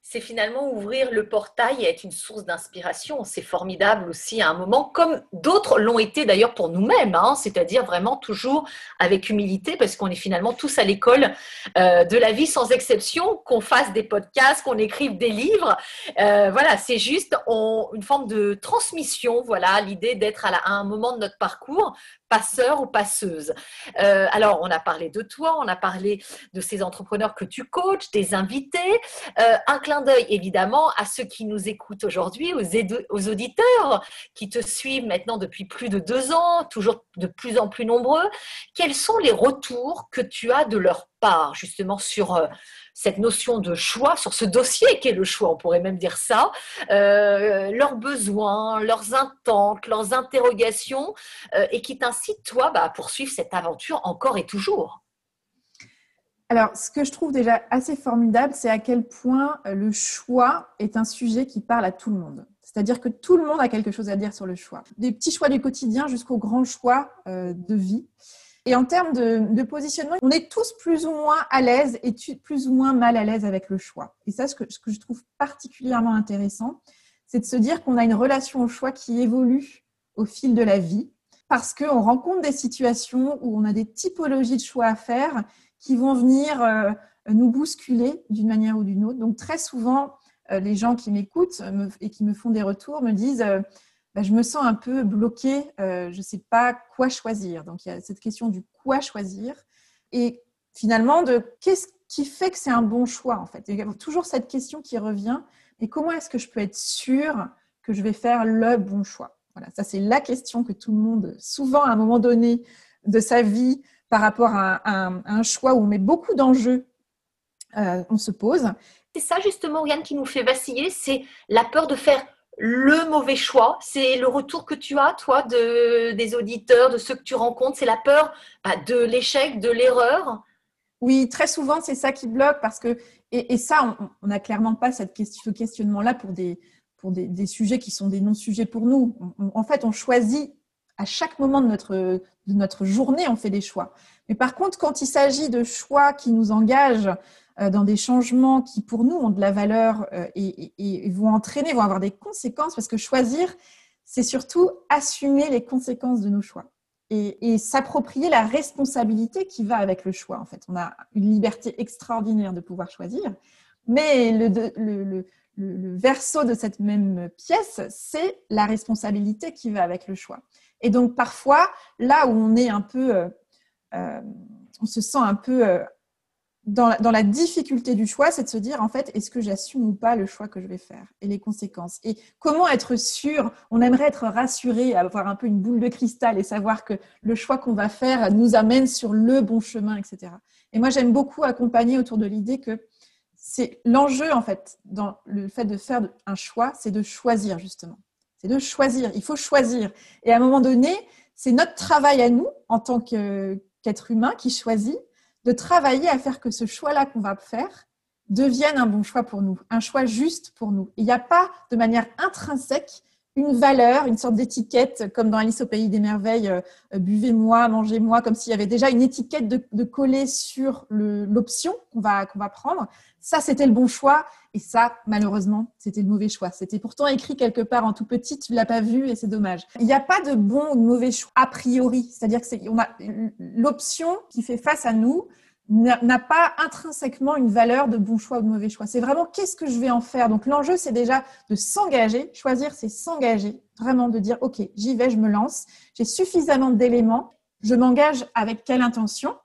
c'est finalement ouvrir le portail et être une source d'inspiration. C'est formidable aussi à un moment, comme d'autres l'ont été d'ailleurs pour nous-mêmes, hein. c'est-à-dire vraiment toujours avec humilité, parce qu'on est finalement tous à l'école euh, de la vie sans exception, qu'on fasse des podcasts, qu'on écrive des livres. Euh, voilà, c'est juste une forme de transmission, voilà, l'idée d'être à, un moment de notre parcours passeur ou passeuse. Euh, alors, on a parlé de toi, on a parlé de ces entrepreneurs que tu coaches, des invités. Euh, un clin d'œil, évidemment, à ceux qui nous écoutent aujourd'hui, aux, aux, auditeurs qui te suivent maintenant depuis plus de deux ans, toujours de plus en plus nombreux. Quels sont les retours que tu as de leur part, justement, sur euh, cette notion de choix, sur ce dossier qui est le choix, on pourrait même dire ça, euh, leurs besoins, leurs intentes, leurs interrogations, euh, et qui t'incite, toi, bah, à poursuivre cette aventure encore et toujours. Alors, ce que je trouve déjà assez formidable, c'est à quel point euh, le choix est un sujet qui parle à tout le monde. C'est-à-dire que tout le monde a quelque chose à dire sur le choix. Des petits choix du quotidien jusqu'aux grands choix de vie. Et en termes de, positionnement, on est tous plus ou moins à l'aise et plus ou moins mal à l'aise avec le choix. Et ça, ce que, je trouve particulièrement intéressant, c'est de se dire qu'on a une relation au choix qui évolue au fil de la vie, parce qu'on rencontre des situations où on a des typologies de choix à faire qui vont venir euh, nous bousculer d'une manière ou d'une autre. Donc très souvent, euh, les gens qui m'écoutent et qui me font des retours me disent euh, bah, je me sens un peu bloquée, euh, je ne sais pas quoi choisir. Donc il y a cette question du quoi choisir et finalement de qu'est-ce qui fait que c'est un bon choix en fait? Il y a toujours cette question qui revient, mais comment est-ce que je peux être sûre que je vais faire le bon choix? Voilà, ça c'est la question que tout le monde, souvent à un moment donné de sa vie, par rapport à, un choix où on met beaucoup d'enjeux on se pose. C'est ça justement, Yann, qui nous fait vaciller, c'est la peur de faire le mauvais choix C'est le retour que tu as, toi, de, des auditeurs, de ceux que tu rencontres C'est la peur bah, de l'échec, de l'erreur? Oui, très souvent, c'est ça qui bloque parce que, et, ça, on n'a clairement pas cette ce questionnement-là pour, des, pour des, sujets qui sont des non-sujets pour nous. en fait, on choisit à chaque moment de notre, de notre journée, on fait des choix. Mais par contre, quand il s'agit de choix qui nous engagent dans des changements qui, pour nous, ont de la valeur euh, et, vont entraîner, vont avoir des conséquences, parce que choisir, c'est surtout assumer les conséquences de nos choix et, s'approprier la responsabilité qui va avec le choix. En fait, on a une liberté extraordinaire de pouvoir choisir, mais le verso de cette même pièce, c'est la responsabilité qui va avec le choix. Et donc, parfois, là où on est un peu, euh, on se sent un peu dans la, difficulté du choix, c'est de se dire, en fait, est-ce que j'assume ou pas le choix que je vais faire et les conséquences Et comment être sûr On aimerait être rassuré, avoir un peu une boule de cristal et savoir que le choix qu'on va faire nous amène sur le bon chemin, etc. Et moi, j'aime beaucoup accompagner autour de l'idée que c'est l'enjeu, en fait, dans le fait de faire un choix, c'est de choisir, justement. C'est de choisir. Il faut choisir. Et à un moment donné, c'est notre travail à nous, en tant qu'être humain, qui choisit de travailler à faire que ce choix-là qu'on va faire devienne un bon choix pour nous, un choix juste pour nous. Il n'y a pas de manière intrinsèque une valeur, une sorte d'étiquette, comme dans Alice au pays des merveilles, euh, buvez-moi, mangez-moi, comme s'il y avait déjà une étiquette de, coller sur l'option qu'on va, qu'on va prendre. Ça, c'était le bon choix, et ça, malheureusement, c'était le mauvais choix. C'était pourtant écrit quelque part en tout petit, tu l'as pas vu, et c'est dommage. Il n'y a pas de bon ou de mauvais choix a priori, c'est-à-dire que on a l'option qui fait face à nous n'a pas intrinsèquement une valeur de bon choix ou de mauvais choix. C'est vraiment qu'est-ce que je vais en faire? Donc l'enjeu, c'est déjà de s'engager. Choisir, c'est s'engager. Vraiment de dire, OK, j'y vais, je me lance. J'ai suffisamment d'éléments. Je m'engage avec quelle intention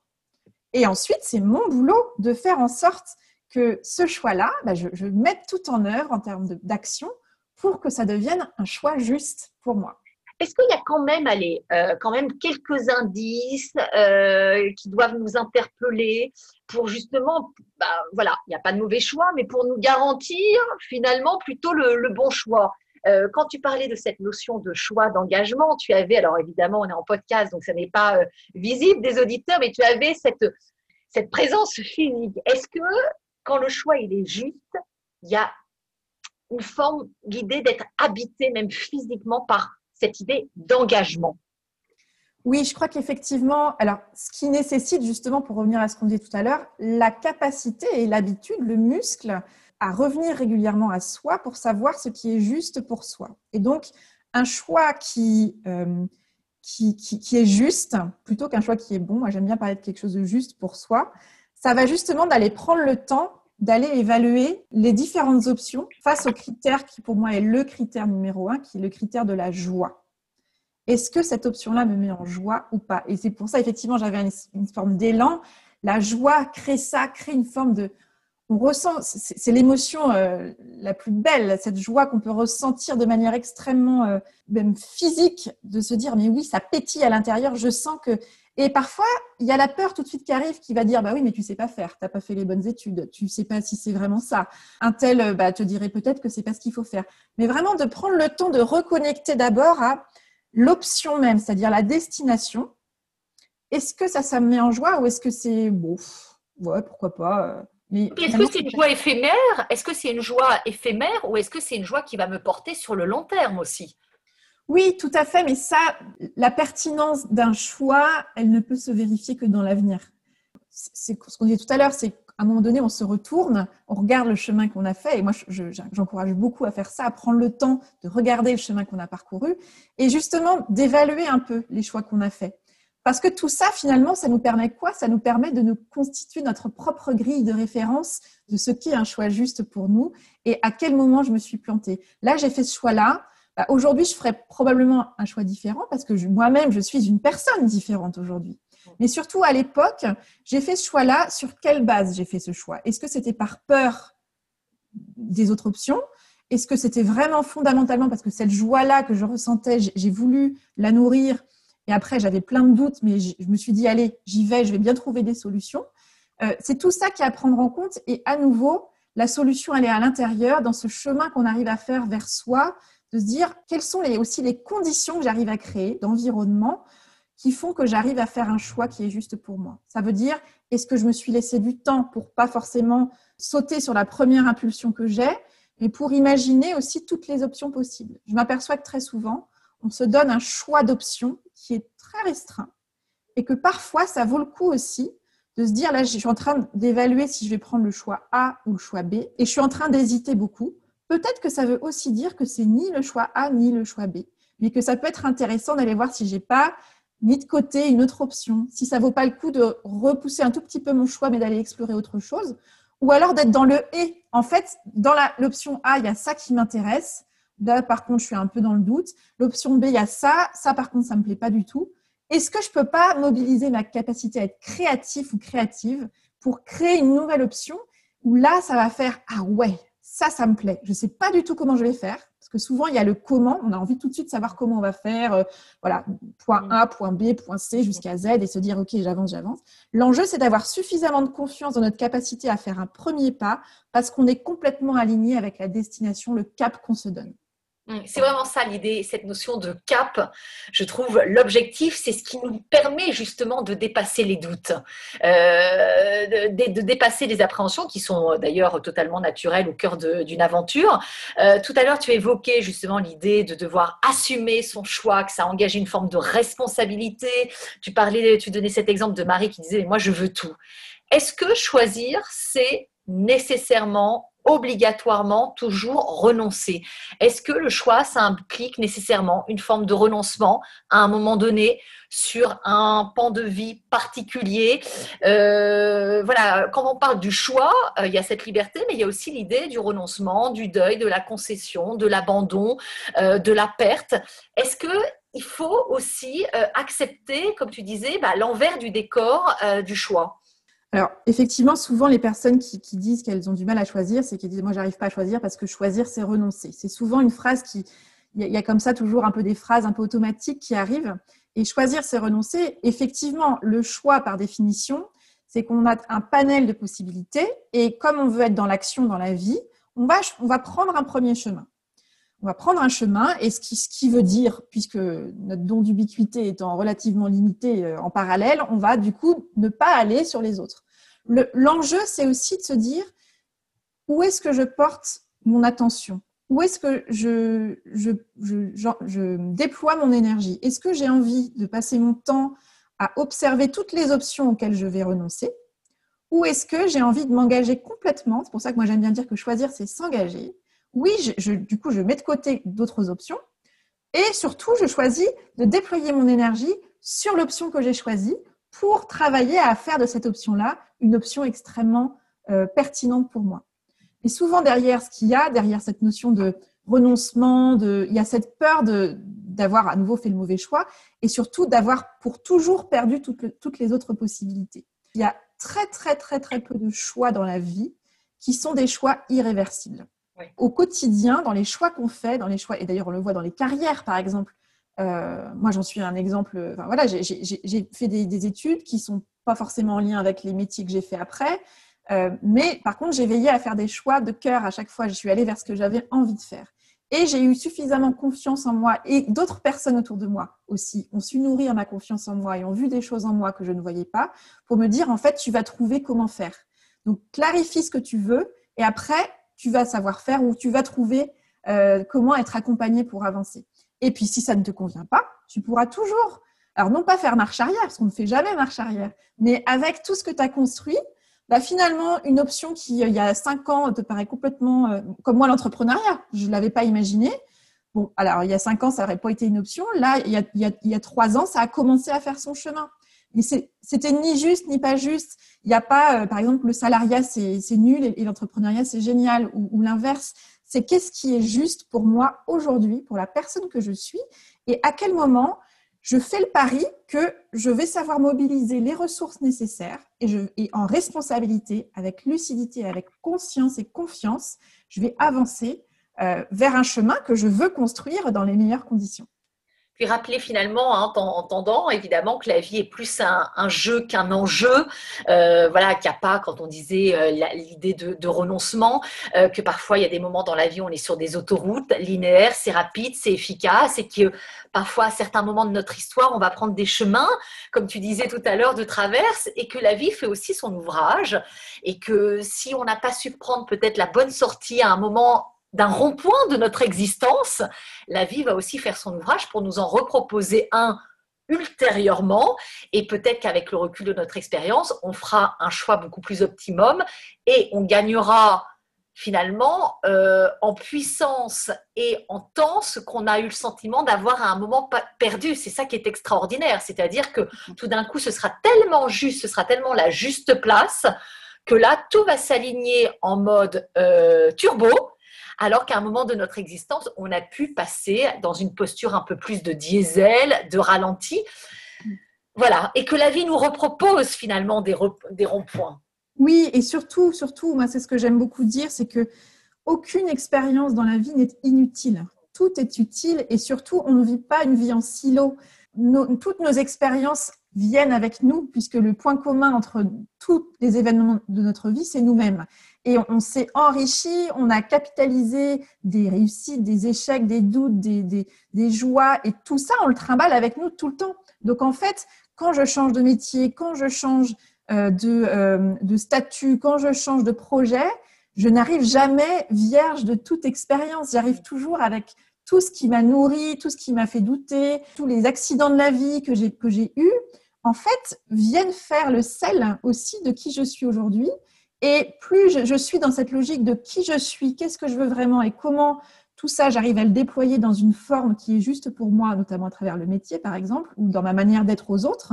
Et ensuite, c'est mon boulot de faire en sorte que ce choix-là, bah, je, je mette tout en œuvre en termes d'action pour que ça devienne un choix juste pour moi. Est-ce qu'il y a quand même, allez, euh, quand même quelques indices euh, qui doivent nous interpeller pour justement, bah, voilà, il n'y a pas de mauvais choix, mais pour nous garantir finalement plutôt le, bon choix? Euh, quand tu parlais de cette notion de choix, d'engagement, tu avais, alors évidemment, on est en podcast, donc ça n'est pas visible des auditeurs, mais tu avais cette, cette présence physique. Est-ce que quand le choix il est juste, il y a une forme d'idée d'être habité même physiquement par cette idée d'engagement. Oui, je crois qu'effectivement, alors ce qui nécessite justement, pour revenir à ce qu'on disait tout à l'heure, la capacité et l'habitude, le muscle, à revenir régulièrement à soi pour savoir ce qui est juste pour soi. Et donc, un choix qui, euh, qui, qui, est juste, plutôt qu'un choix qui est bon, moi j'aime bien parler de quelque chose de juste pour soi, ça va justement d'aller prendre le temps d'aller évaluer les différentes options face au critère qui pour moi est le critère numéro un, qui est le critère de la joie. Est-ce que cette option-là me met en joie ou pas? Et c'est pour ça, effectivement, j'avais une forme d'élan. La joie crée ça, crée une forme de... On ressent, c'est l'émotion euh, la plus belle, cette joie qu'on peut ressentir de manière extrêmement euh, même physique, de se dire mais oui, ça pétille à l'intérieur. Je sens que et parfois, il y a la peur tout de suite qui arrive qui va dire bah oui, mais tu sais pas faire, tu n'as pas fait les bonnes études, tu sais pas si c'est vraiment ça. Un tel bah, te dirait peut-être que c'est pas ce qu'il faut faire. Mais vraiment de prendre le temps de reconnecter d'abord à l'option même, c'est-à-dire la destination. Est-ce que ça, ça me met en joie ou est-ce que c'est bon, ouais, pourquoi pas. Euh, est-ce que c'est une joie éphémère? Est-ce que c'est une joie éphémère ou est-ce que c'est une joie qui va me porter sur le long terme aussi? Oui, tout à fait, mais ça, la pertinence d'un choix, elle ne peut se vérifier que dans l'avenir. C'est ce qu'on disait tout à l'heure, c'est qu'à un moment donné, on se retourne, on regarde le chemin qu'on a fait, et moi, j'encourage beaucoup à faire ça, à prendre le temps de regarder le chemin qu'on a parcouru, et justement d'évaluer un peu les choix qu'on a faits. Parce que tout ça, finalement, ça nous permet quoi? Ça nous permet de nous constituer notre propre grille de référence de ce qui est un choix juste pour nous et à quel moment je me suis plantée. Là, j'ai fait ce choix-là. Bah, aujourd'hui, je ferais probablement un choix différent parce que moi-même, je suis une personne différente aujourd'hui. Mais surtout, à l'époque, j'ai fait ce choix-là. Sur quelle base j'ai fait ce choix? Est-ce que c'était par peur des autres options? Est-ce que c'était vraiment fondamentalement parce que cette joie-là que je ressentais, j'ai voulu la nourrir? Et après j'avais plein de doutes, mais je me suis dit, allez, j'y vais, je vais bien trouver des solutions Euh, c'est tout ça qui est à prendre en compte. Et à nouveau, la solution, elle est à l'intérieur, dans ce chemin qu'on arrive à faire vers soi, de se dire quelles sont aussi les conditions que j'arrive à créer d'environnement qui font que j'arrive à faire un choix qui est juste pour moi. Ça veut dire, est-ce que je me suis laissé du temps pour pas forcément sauter sur la première impulsion que j'ai, mais pour imaginer aussi toutes les options possibles? Je m'aperçois que très souvent, on se donne un choix d'options qui est très restreint et que parfois, ça vaut le coup aussi de se dire, là, je suis en train d'évaluer si je vais prendre le choix A ou le choix B, et je suis en train d'hésiter beaucoup. Peut-être que ça veut aussi dire que c'est ni le choix A ni le choix B, mais que ça peut être intéressant d'aller voir si j'ai pas mis de côté une autre option, si ça vaut pas le coup de repousser un tout petit peu mon choix, mais d'aller explorer autre chose, ou alors d'être dans le et. En fait, dans l'option A, il y a ça qui m'intéresse. Là, par contre, je suis un peu dans le doute. L'option B, il y a ça. Ça, par contre, ça me plaît pas du tout. Est-ce que je peux pas mobiliser ma capacité à être créatif ou créative pour créer une nouvelle option où là, ça va faire ah ouais, ça, ça me plaît. Je sais pas du tout comment je vais faire parce que souvent il y a le comment. On a envie tout de suite de savoir comment on va faire. Euh, voilà, point A, point B, point C jusqu'à Z et se dire ok, j'avance, j'avance. L'enjeu, c'est d'avoir suffisamment de confiance dans notre capacité à faire un premier pas parce qu'on est complètement aligné avec la destination, le cap qu'on se donne. C'est vraiment ça l'idée, cette notion de cap. Je trouve l'objectif, c'est ce qui nous permet justement de dépasser les doutes, euh, de, dépasser les appréhensions qui sont d'ailleurs totalement naturelles au cœur d'une aventure. Euh, tout à l'heure, tu évoquais justement l'idée de devoir assumer son choix, que ça engage une forme de responsabilité. Tu parlais, tu donnais cet exemple de Marie qui disait, moi je veux tout. Est-ce que choisir, c'est nécessairement obligatoirement toujours renoncer. Est-ce que le choix, ça implique nécessairement une forme de renoncement à un moment donné sur un pan de vie particulier? Euh, Voilà, quand on parle du choix, euh, il y a cette liberté, mais il y a aussi l'idée du renoncement, du deuil, de la concession, de l'abandon, euh, de la perte. Est-ce que il faut aussi accepter, comme tu disais, bah, l'envers du décor du choix? Alors, effectivement, souvent, les personnes qui, disent qu'elles ont du mal à choisir, c'est qu'elles disent Moi, j'arrive pas à choisir parce que choisir, c'est renoncer. C'est souvent une phrase qui. Il y, a comme ça toujours un peu des phrases un peu automatiques qui arrivent. Et choisir, c'est renoncer. Effectivement, le choix, par définition, c'est qu'on a un panel de possibilités. Et comme on veut être dans l'action, dans la vie, on va, on va prendre un premier chemin. On va prendre un chemin, et ce qui, veut dire, puisque notre don d'ubiquité étant relativement limité euh, en parallèle, on va du coup ne pas aller sur les autres. L'enjeu, c'est aussi de se dire où est-ce que je porte mon attention? Où est-ce que je, déploie mon énergie? Est-ce que j'ai envie de passer mon temps à observer toutes les options auxquelles je vais renoncer? Ou est-ce que j'ai envie de m'engager complètement? C'est pour ça que moi j'aime bien dire que choisir, c'est s'engager oui, je, du coup, je mets de côté d'autres options. Et surtout, je choisis de déployer mon énergie sur l'option que j'ai choisie pour travailler à faire de cette option-là une option extrêmement euh, pertinente pour moi. Et souvent, derrière ce qu'il y a, derrière cette notion de renoncement, il y a cette peur d'avoir à nouveau fait le mauvais choix et surtout d'avoir pour toujours perdu toutes les autres possibilités. Il y a très, très, très, très peu de choix dans la vie qui sont des choix irréversibles au quotidien, dans les choix qu'on fait, dans les choix, et d'ailleurs on le voit dans les carrières par exemple. Euh, moi j'en suis un exemple. Voilà, j'ai fait des, études qui sont pas forcément en lien avec les métiers que j'ai fait après, euh, mais par contre j'ai veillé à faire des choix de cœur à chaque fois. Je suis allée vers ce que j'avais envie de faire. Et j'ai eu suffisamment confiance en moi et d'autres personnes autour de moi aussi ont su nourrir ma confiance en moi et ont vu des choses en moi que je ne voyais pas pour me dire en fait tu vas trouver comment faire. Donc clarifie ce que tu veux et après tu vas savoir faire ou tu vas trouver euh, comment être accompagné pour avancer. Et puis, si ça ne te convient pas, tu pourras toujours, alors non pas faire marche arrière, parce qu'on ne fait jamais marche arrière, mais avec tout ce que tu as construit, bah finalement, une option qui, il y a cinq ans, te paraît complètement, euh, comme moi, l'entrepreneuriat, je ne l'avais pas imaginé. Bon, alors, il y a cinq ans, ça n'aurait pas été une option. Là, il y, a, il y a trois ans, ça a commencé à faire son chemin. Mais c'était ni juste ni pas juste. Il n'y a pas, euh, par exemple, le salariat c'est nul et, l'entrepreneuriat c'est génial ou, l'inverse. C'est qu'est-ce qui est juste pour moi aujourd'hui, pour la personne que je suis et à quel moment je fais le pari que je vais savoir mobiliser les ressources nécessaires et, je, en responsabilité, avec lucidité, avec conscience et confiance, je vais avancer euh, vers un chemin que je veux construire dans les meilleures conditions rappeler finalement, hein, en entendant évidemment que la vie est plus un, jeu qu'un enjeu, euh, voilà, qu'il n'y a pas, quand on disait euh, l'idée de, renoncement, euh, que parfois il y a des moments dans la vie où on est sur des autoroutes linéaires, c'est rapide, c'est efficace, et que parfois à certains moments de notre histoire, on va prendre des chemins, comme tu disais tout à l'heure, de traverse, et que la vie fait aussi son ouvrage, et que si on n'a pas su prendre peut-être la bonne sortie à un moment d'un rond-point de notre existence, la vie va aussi faire son ouvrage pour nous en reproposer un ultérieurement. Et peut-être qu'avec le recul de notre expérience, on fera un choix beaucoup plus optimum et on gagnera finalement euh, en puissance et en temps ce qu'on a eu le sentiment d'avoir à un moment perdu. C'est ça qui est extraordinaire, c'est-à-dire que tout d'un coup, ce sera tellement juste, ce sera tellement la juste place que là, tout va s'aligner en mode euh, turbo alors qu'à un moment de notre existence, on a pu passer dans une posture un peu plus de diesel, de ralenti. Voilà, et que la vie nous repropose finalement des, ronds-points. Oui, et surtout, surtout, moi, c'est ce que j'aime beaucoup dire, c'est que aucune expérience dans la vie n'est inutile. Tout est utile et surtout, on ne vit pas une vie en silo. toutes nos expériences viennent avec nous, puisque le point commun entre tous les événements de notre vie, c'est nous-mêmes. Et on, s'est enrichi, on a capitalisé des réussites, des échecs, des doutes, des, des, joies, et tout ça, on le trimballe avec nous tout le temps. Donc en fait, quand je change de métier, quand je change euh, de, euh, de statut, quand je change de projet, je n'arrive jamais vierge de toute expérience. J'arrive toujours avec tout ce qui m'a nourri, tout ce qui m'a fait douter, tous les accidents de la vie que j'ai que j'ai eus, en fait, viennent faire le sel aussi de qui je suis aujourd'hui et plus je, suis dans cette logique de qui je suis, qu'est-ce que je veux vraiment et comment tout ça, j'arrive à le déployer dans une forme qui est juste pour moi, notamment à travers le métier, par exemple, ou dans ma manière d'être aux autres,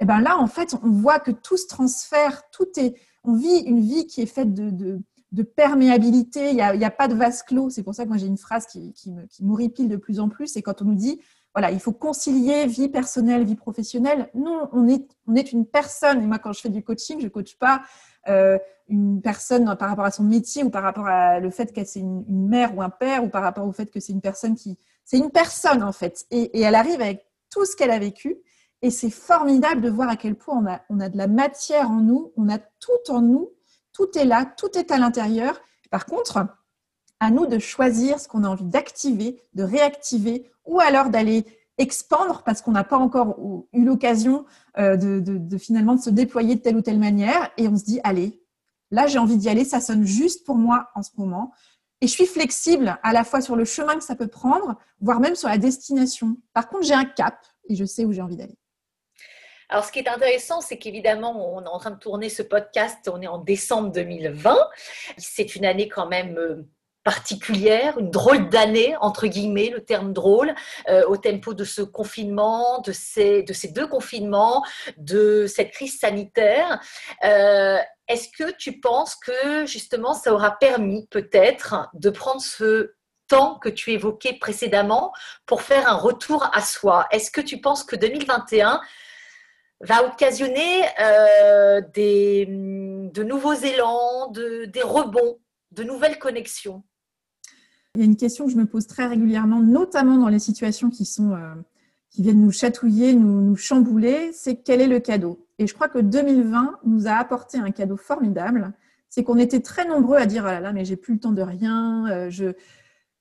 et eh ben là, en fait, on voit que tout se transfère, tout est, on vit une vie qui est faite de, perméabilité, il n'y a, pas de vase clos. C'est pour ça que moi j'ai une phrase qui, qui m'horripile de plus en plus, c'est quand on nous dit, voilà, il faut concilier vie personnelle, vie professionnelle. Non, on est, on est une personne. Et moi, quand je fais du coaching, je ne coach pas euh, une personne par rapport à son métier ou par rapport à le fait qu'elle c'est une, mère ou un père ou par rapport au fait que c'est une personne qui c'est une personne en fait et, elle arrive avec tout ce qu'elle a vécu et c'est formidable de voir à quel point on a, on a de la matière en nous, on a tout en nous, tout est là, tout est à l'intérieur. Par contre, à nous de choisir ce qu'on a envie d'activer, de réactiver ou alors d'aller expandre parce qu'on n'a pas encore eu l'occasion euh, de, finalement de se déployer de telle ou telle manière. Et on se dit allez là j'ai envie d'y aller ça sonne juste pour moi en ce moment. Et je suis flexible à la fois sur le chemin que ça peut prendre voire même sur la destination. Par contre j'ai un cap et je sais où j'ai envie d'aller. Alors, ce qui est intéressant, c'est qu'évidemment, on est en train de tourner ce podcast, on est en décembre 2020. C'est une année quand même euh, particulière, une drôle d'année, entre guillemets, le terme drôle, euh, au tempo de ce confinement, de ces, de ces deux confinements, de cette crise sanitaire. Euh, est-ce que tu penses que justement ça aura permis peut-être de prendre ce temps que tu évoquais précédemment pour faire un retour à soi? Est-ce que tu penses que 2021 va occasionner euh, de nouveaux élans, de, des rebonds, de nouvelles connexions? Il y a une question que je me pose très régulièrement, notamment dans les situations qui sont euh, qui viennent nous chatouiller, nous, chambouler, c'est quel est le cadeau? Et je crois que 2020 nous a apporté un cadeau formidable. C'est qu'on était très nombreux à dire oh là là, mais j'ai plus le temps de rien. Euh, j'ai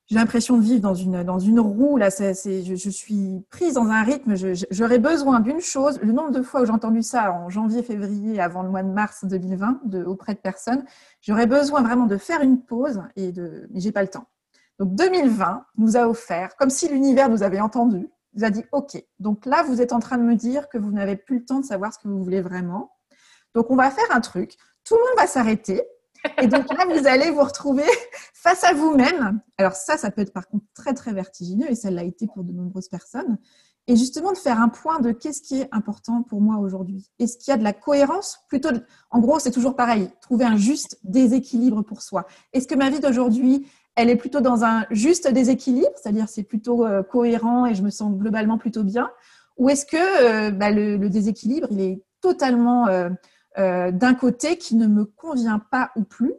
l'impression de vivre dans une dans une roue. Là, c'est, je, je, suis prise dans un rythme. j'aurais besoin d'une chose. Le nombre de fois où j'ai entendu ça en janvier, février, avant le mois de mars 2020, de, auprès de personnes, j'aurais besoin vraiment de faire une pause et de, mais j'ai pas le temps. Donc 2020 nous a offert, comme si l'univers nous avait entendu, nous a dit OK. Donc là, vous êtes en train de me dire que vous n'avez plus le temps de savoir ce que vous voulez vraiment. Donc on va faire un truc. Tout le monde va s'arrêter. Et donc là, vous allez vous retrouver [LAUGHS] face à vous-même. Alors ça, ça peut être par contre très très vertigineux et ça l'a été pour de nombreuses personnes. Et justement de faire un point de qu'est-ce qui est important pour moi aujourd'hui. Est-ce qu'il y a de la cohérence? Plutôt, en gros, c'est toujours pareil. Trouver un juste déséquilibre pour soi. Est-ce que ma vie d'aujourd'hui, elle est plutôt dans un juste déséquilibre, c'est-à-dire c'est plutôt euh, cohérent et je me sens globalement plutôt bien, ou est-ce que euh, bah, le, déséquilibre, il est totalement euh, d'un côté qui ne me convient pas ou plus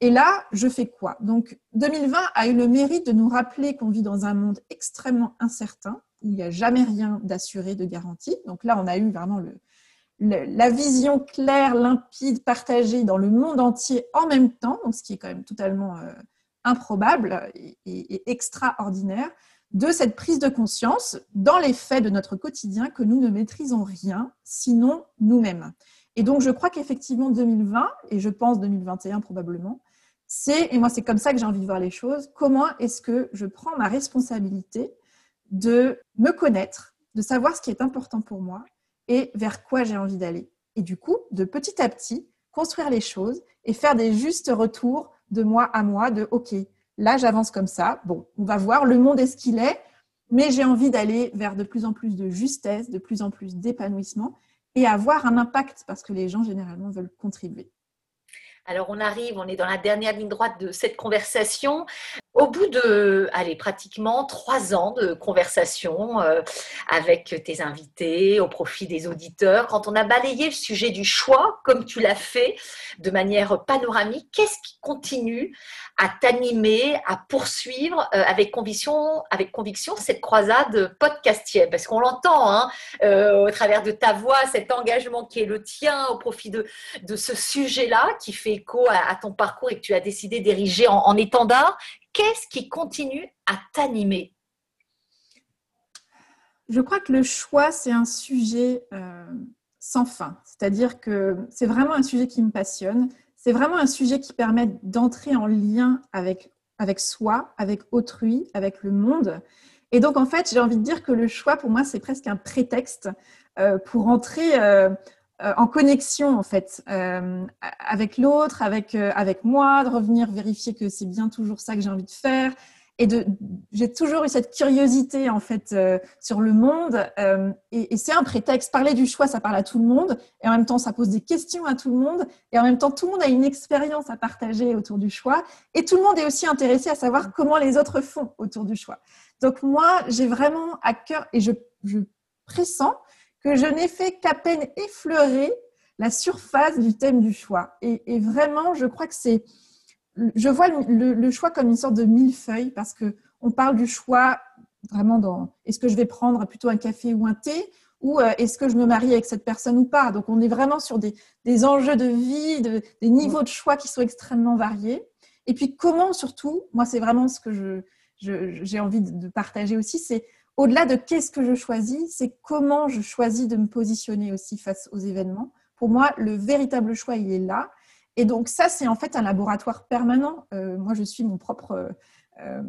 Et là, je fais quoi? Donc 2020 a eu le mérite de nous rappeler qu'on vit dans un monde extrêmement incertain, où il n'y a jamais rien d'assuré, de garanti. Donc là, on a eu vraiment la vision claire, limpide, partagée dans le monde entier en même temps, donc ce qui est quand même totalement improbable et, extraordinaire, de cette prise de conscience dans les faits de notre quotidien que nous ne maîtrisons rien, sinon nous-mêmes. Et donc, je crois qu'effectivement, 2020, et je pense 2021 probablement, c'est, et moi c'est comme ça que j'ai envie de voir les choses, comment est-ce que je prends ma responsabilité de me connaître, de savoir ce qui est important pour moi et vers quoi j'ai envie d'aller. Et du coup, de petit à petit, construire les choses et faire des justes retours de moi à moi, de OK, là j'avance comme ça, bon, on va voir, le monde est ce qu'il est, mais j'ai envie d'aller vers de plus en plus de justesse, de plus en plus d'épanouissement et avoir un impact parce que les gens généralement veulent contribuer. Alors on arrive, on est dans la dernière ligne droite de cette conversation. Au bout de, pratiquement trois ans de conversation euh, avec tes invités, au profit des auditeurs, quand on a balayé le sujet du choix, comme tu l'as fait, de manière panoramique, qu'est-ce qui continue à t'animer, à poursuivre euh, avec conviction, avec conviction cette croisade podcastienne Parce qu'on l'entend hein, euh, au travers de ta voix, cet engagement qui est le tien au profit de, de ce sujet-là, qui fait écho à, ton parcours et que tu as décidé d'ériger en étendard qu'est-ce qui continue à t'animer? Je crois que le choix, c'est un sujet euh, sans fin. C'est-à-dire que c'est vraiment un sujet qui me passionne. C'est vraiment un sujet qui permet d'entrer en lien avec, avec soi, avec autrui, avec le monde. Et donc, en fait, j'ai envie de dire que le choix, pour moi, c'est presque un prétexte euh, pour entrer euh, en connexion, en fait, avec l'autre, avec, avec moi, de revenir vérifier que c'est bien toujours ça que j'ai envie de faire, et de, j'ai toujours eu cette curiosité en fait euh, sur le monde euh, et, et, c'est un prétexte. Parler du choix, ça parle à tout le monde et en même temps, ça pose des questions à tout le monde et en même temps, tout le monde a une expérience à partager autour du choix et tout le monde est aussi intéressé à savoir comment les autres font autour du choix. Donc moi, j'ai vraiment à cœur et je, je pressens que je n'ai fait qu'à peine effleurer la surface du thème du choix et, vraiment, je crois que c'est je vois le, choix comme une sorte de millefeuille parce que on parle du choix vraiment dans est-ce que je vais prendre plutôt un café ou un thé ou euh, est-ce que je me marie avec cette personne ou pas? Donc on est vraiment sur des, enjeux de vie, des niveaux de choix qui sont extrêmement variés. Et puis comment surtout, moi c'est vraiment ce que j'ai envie de partager aussi, c'est au-delà de qu'est-ce que je choisis, c'est comment je choisis de me positionner aussi face aux événements. Pour moi, le véritable choix, il est là. Et donc ça, c'est en fait un laboratoire permanent. Euh, moi, je suis mon propre euh,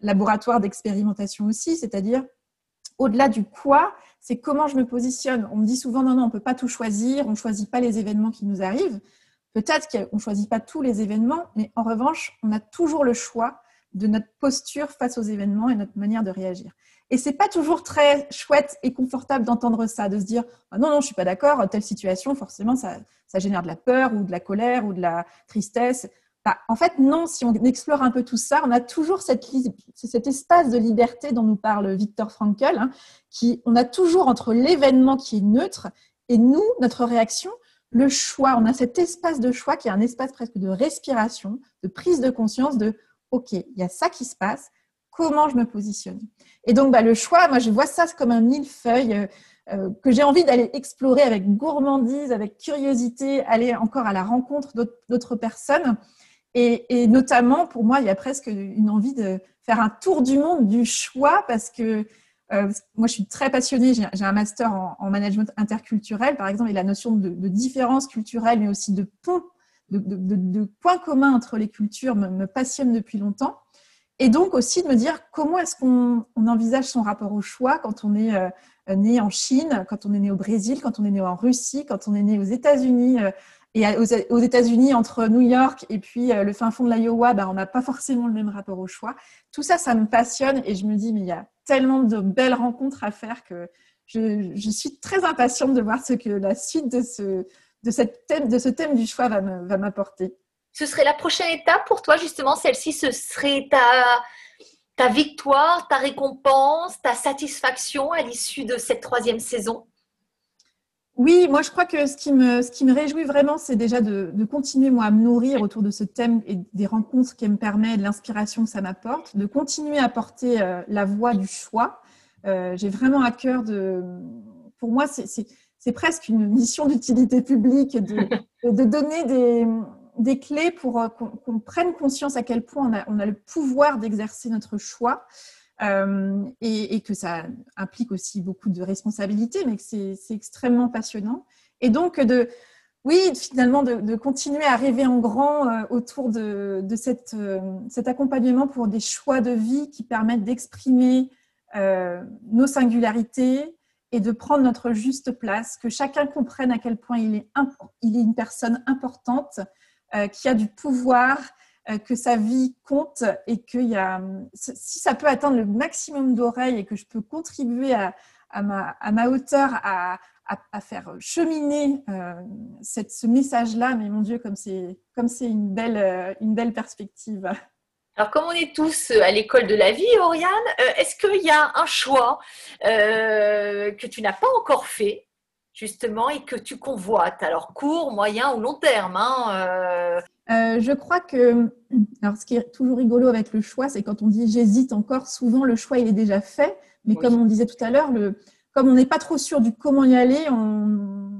laboratoire d'expérimentation aussi, c'est-à-dire au-delà du quoi, c'est comment je me positionne. On me dit souvent, non, non, on ne peut pas tout choisir, on ne choisit pas les événements qui nous arrivent. Peut-être qu'on ne choisit pas tous les événements, mais en revanche, on a toujours le choix de notre posture face aux événements et notre manière de réagir. Et c'est pas toujours très chouette et confortable d'entendre ça, de se dire ah non non je suis pas d'accord telle situation forcément ça, ça génère de la peur ou de la colère ou de la tristesse. Bah, en fait non, si on explore un peu tout ça, on a toujours cette, cet espace de liberté dont nous parle Victor Frankl, hein, qui on a toujours entre l'événement qui est neutre et nous notre réaction le choix. On a cet espace de choix qui est un espace presque de respiration, de prise de conscience de OK, il y a ça qui se passe comment je me positionne. Et donc, bah, le choix, moi, je vois ça comme un millefeuille euh, euh, que j'ai envie d'aller explorer avec gourmandise, avec curiosité, aller encore à la rencontre d'autres personnes. Et, notamment, pour moi, il y a presque une envie de faire un tour du monde du choix parce que euh, moi, je suis très passionnée. J'ai un master en, management interculturel, par exemple, et la notion de, différence culturelle, mais aussi de pont, de, points communs entre les cultures me passionne depuis longtemps. Et donc aussi de me dire comment est-ce qu'on envisage son rapport au choix quand on est euh, né en Chine, quand on est né au Brésil, quand on est né en Russie, quand on est né aux États-Unis. Euh, et aux, États-Unis, entre New York et puis euh, le fin fond de l'Iowa, bah, on n'a pas forcément le même rapport au choix. Tout ça, ça me passionne et je me dis, mais il y a tellement de belles rencontres à faire que je, je suis très impatiente de voir ce que la suite de ce, de cette thème, de ce thème du choix va m'apporter ce serait la prochaine étape pour toi, justement, celle-ci, ce serait ta, ta victoire, ta récompense, ta satisfaction à l'issue de cette troisième saison? Oui, moi je crois que ce qui me, ce qui me réjouit vraiment, c'est déjà de, continuer moi à me nourrir autour de ce thème et des rencontres qui me permettent, de l'inspiration que ça m'apporte, de continuer à porter euh, la voix du choix, J'ai vraiment à cœur de... Pour moi, c'est presque une mission d'utilité publique de, [LAUGHS] de donner des, des, clés pour qu'on prenne conscience à quel point on a, le pouvoir d'exercer notre choix euh, et, que ça implique aussi beaucoup de responsabilités, mais que c'est extrêmement passionnant. Et donc, de, oui, finalement, de, continuer à rêver en grand euh, autour de, cette, euh, cet accompagnement pour des choix de vie qui permettent d'exprimer nos singularités et de prendre notre juste place, que chacun comprenne à quel point il est, il est une personne importante, qui a du pouvoir, euh, que sa vie compte et que y a, si ça peut atteindre le maximum d'oreilles et que je peux contribuer à, ma, hauteur à, faire cheminer euh, ce message-là, mais mon Dieu, comme c'est comme c'est une belle, euh, une belle perspective. Alors, comme on est tous à l'école de la vie, Oriane, est-ce qu'il y a un choix que tu n'as pas encore fait, justement, et que tu convoites Alors, court, moyen ou long terme hein, euh, je crois que, alors ce qui est toujours rigolo avec le choix, c'est quand on dit j'hésite encore, souvent le choix il est déjà fait, mais comme on disait tout à l'heure, comme on n'est pas trop sûr du comment y aller, on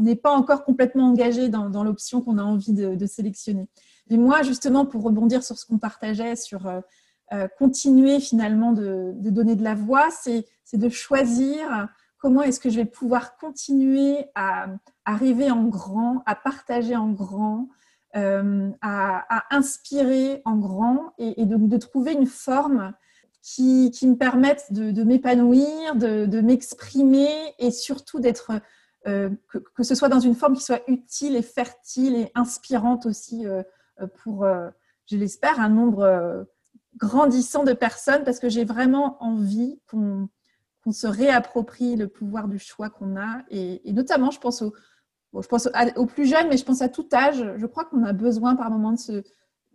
n'est pas encore complètement engagé dans, l'option qu'on a envie de, sélectionner. Mais moi, justement, pour rebondir sur ce qu'on partageait, sur euh, euh, continuer finalement de, donner de la voix, c'est de choisir comment est-ce que je vais pouvoir continuer à, rêver en grand, à partager en grand, euh, à, inspirer en grand et, de, trouver une forme qui, me permette de, m'épanouir, de, m'exprimer et surtout euh, que, ce soit dans une forme qui soit utile et fertile et inspirante aussi euh, pour, je l'espère, un nombre grandissant de personnes parce que j'ai vraiment envie qu'on se réapproprie le pouvoir du choix qu'on a et, notamment, je pense aux je pense aux plus jeunes, mais je pense à tout âge. Je crois qu'on a besoin par moment de se,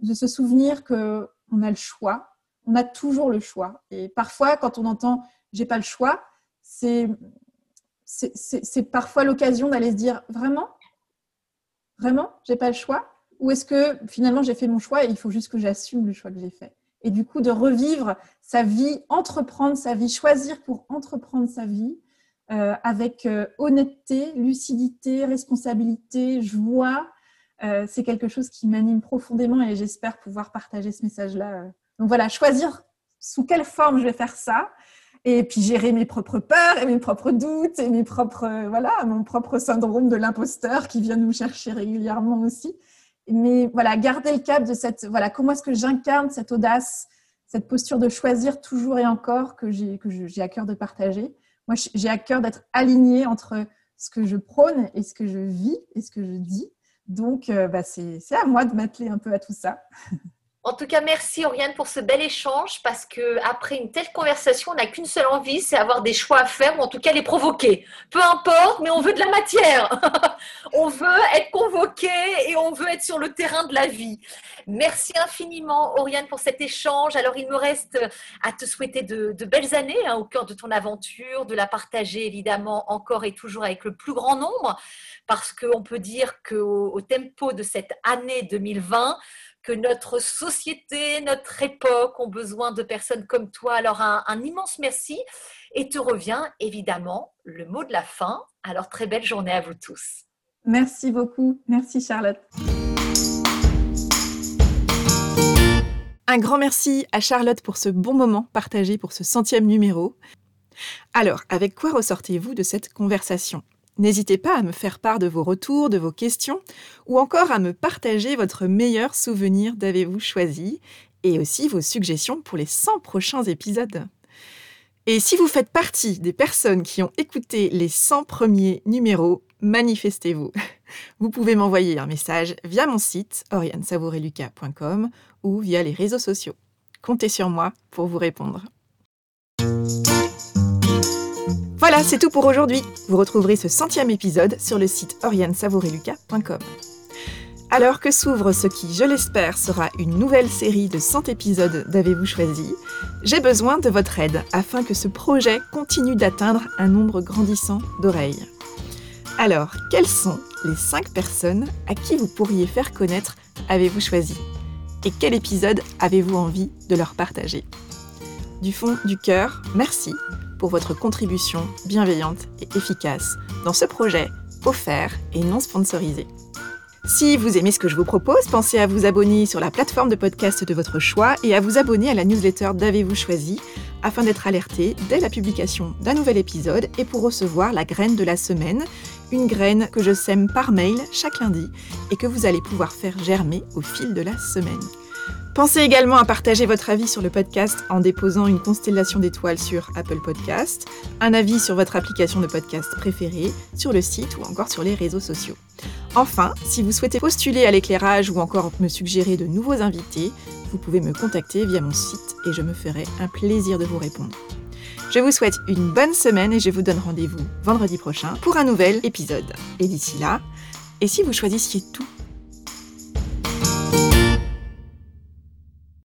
de se souvenir qu'on a le choix. On a toujours le choix. Et parfois, quand on entend j'ai pas le choix, c'est, c'est, parfois l'occasion d'aller se dire vraiment? Vraiment J'ai pas le choix? Ou est-ce que finalement j'ai fait mon choix et il faut juste que j'assume le choix que j'ai fait? Et du coup, de revivre sa vie, entreprendre sa vie, choisir pour entreprendre sa vie, euh, avec euh, honnêteté, lucidité, responsabilité, joie. Euh, c'est quelque chose qui m'anime profondément et j'espère pouvoir partager ce message-là. Donc voilà, choisir sous quelle forme je vais faire ça et puis gérer mes propres peurs et mes propres doutes et mes propres voilà mon propre syndrome de l'imposteur qui vient nous chercher régulièrement aussi mais voilà garder le cap de cette voilà comment est-ce que j'incarne cette audace cette posture de choisir toujours et encore que j'ai que j'ai à cœur de partager moi, j'ai à cœur d'être alignée entre ce que je prône et ce que je vis et ce que je dis. Donc, euh, bah, c'est à moi de m'atteler un peu à tout ça. [LAUGHS] En tout cas, merci Oriane pour ce bel échange parce que après une telle conversation, on n'a qu'une seule envie, c'est avoir des choix à faire ou en tout cas les provoquer. Peu importe, mais on veut de la matière. [LAUGHS] on veut être convoqué et on veut être sur le terrain de la vie. Merci infiniment Oriane pour cet échange. Alors il me reste à te souhaiter de, belles années hein, au cœur de ton aventure, de la partager évidemment encore et toujours avec le plus grand nombre parce qu'on peut dire qu'au au tempo de cette année 2020, que notre société, notre époque ont besoin de personnes comme toi. Alors un, immense merci et te revient évidemment le mot de la fin. Alors très belle journée à vous tous. Merci beaucoup. Merci Charlotte. Un grand merci à Charlotte pour ce bon moment partagé pour ce centième numéro. Alors, avec quoi ressortez-vous de cette conversation? N'hésitez pas à me faire part de vos retours, de vos questions, ou encore à me partager votre meilleur souvenir d'avez-vous choisi, et aussi vos suggestions pour les 100 prochains épisodes. Et si vous faites partie des personnes qui ont écouté les 100 premiers numéros, manifestez-vous. Vous pouvez m'envoyer un message via mon site oriansavoureluca.com ou via les réseaux sociaux. Comptez sur moi pour vous répondre. Voilà, c'est tout pour aujourd'hui. Vous retrouverez ce centième épisode sur le site oriansavoureluca.com. Alors que s'ouvre ce qui, je l'espère, sera une nouvelle série de 100 épisodes d'Avez-vous choisi, j'ai besoin de votre aide afin que ce projet continue d'atteindre un nombre grandissant d'oreilles. Alors, quelles sont les 5 personnes à qui vous pourriez faire connaître Avez-vous choisi? Et quel épisode avez-vous envie de leur partager? Du fond du cœur, merci pour votre contribution bienveillante et efficace dans ce projet offert et non sponsorisé. Si vous aimez ce que je vous propose, pensez à vous abonner sur la plateforme de podcast de votre choix et à vous abonner à la newsletter d'Avez-vous choisi afin d'être alerté dès la publication d'un nouvel épisode et pour recevoir la graine de la semaine, une graine que je sème par mail chaque lundi et que vous allez pouvoir faire germer au fil de la semaine. Pensez également à partager votre avis sur le podcast en déposant une constellation d'étoiles sur Apple Podcast, un avis sur votre application de podcast préférée, sur le site ou encore sur les réseaux sociaux. Enfin, si vous souhaitez postuler à l'éclairage ou encore me suggérer de nouveaux invités, vous pouvez me contacter via mon site et je me ferai un plaisir de vous répondre. Je vous souhaite une bonne semaine et je vous donne rendez-vous vendredi prochain pour un nouvel épisode. Et d'ici là, et si vous choisissiez tout?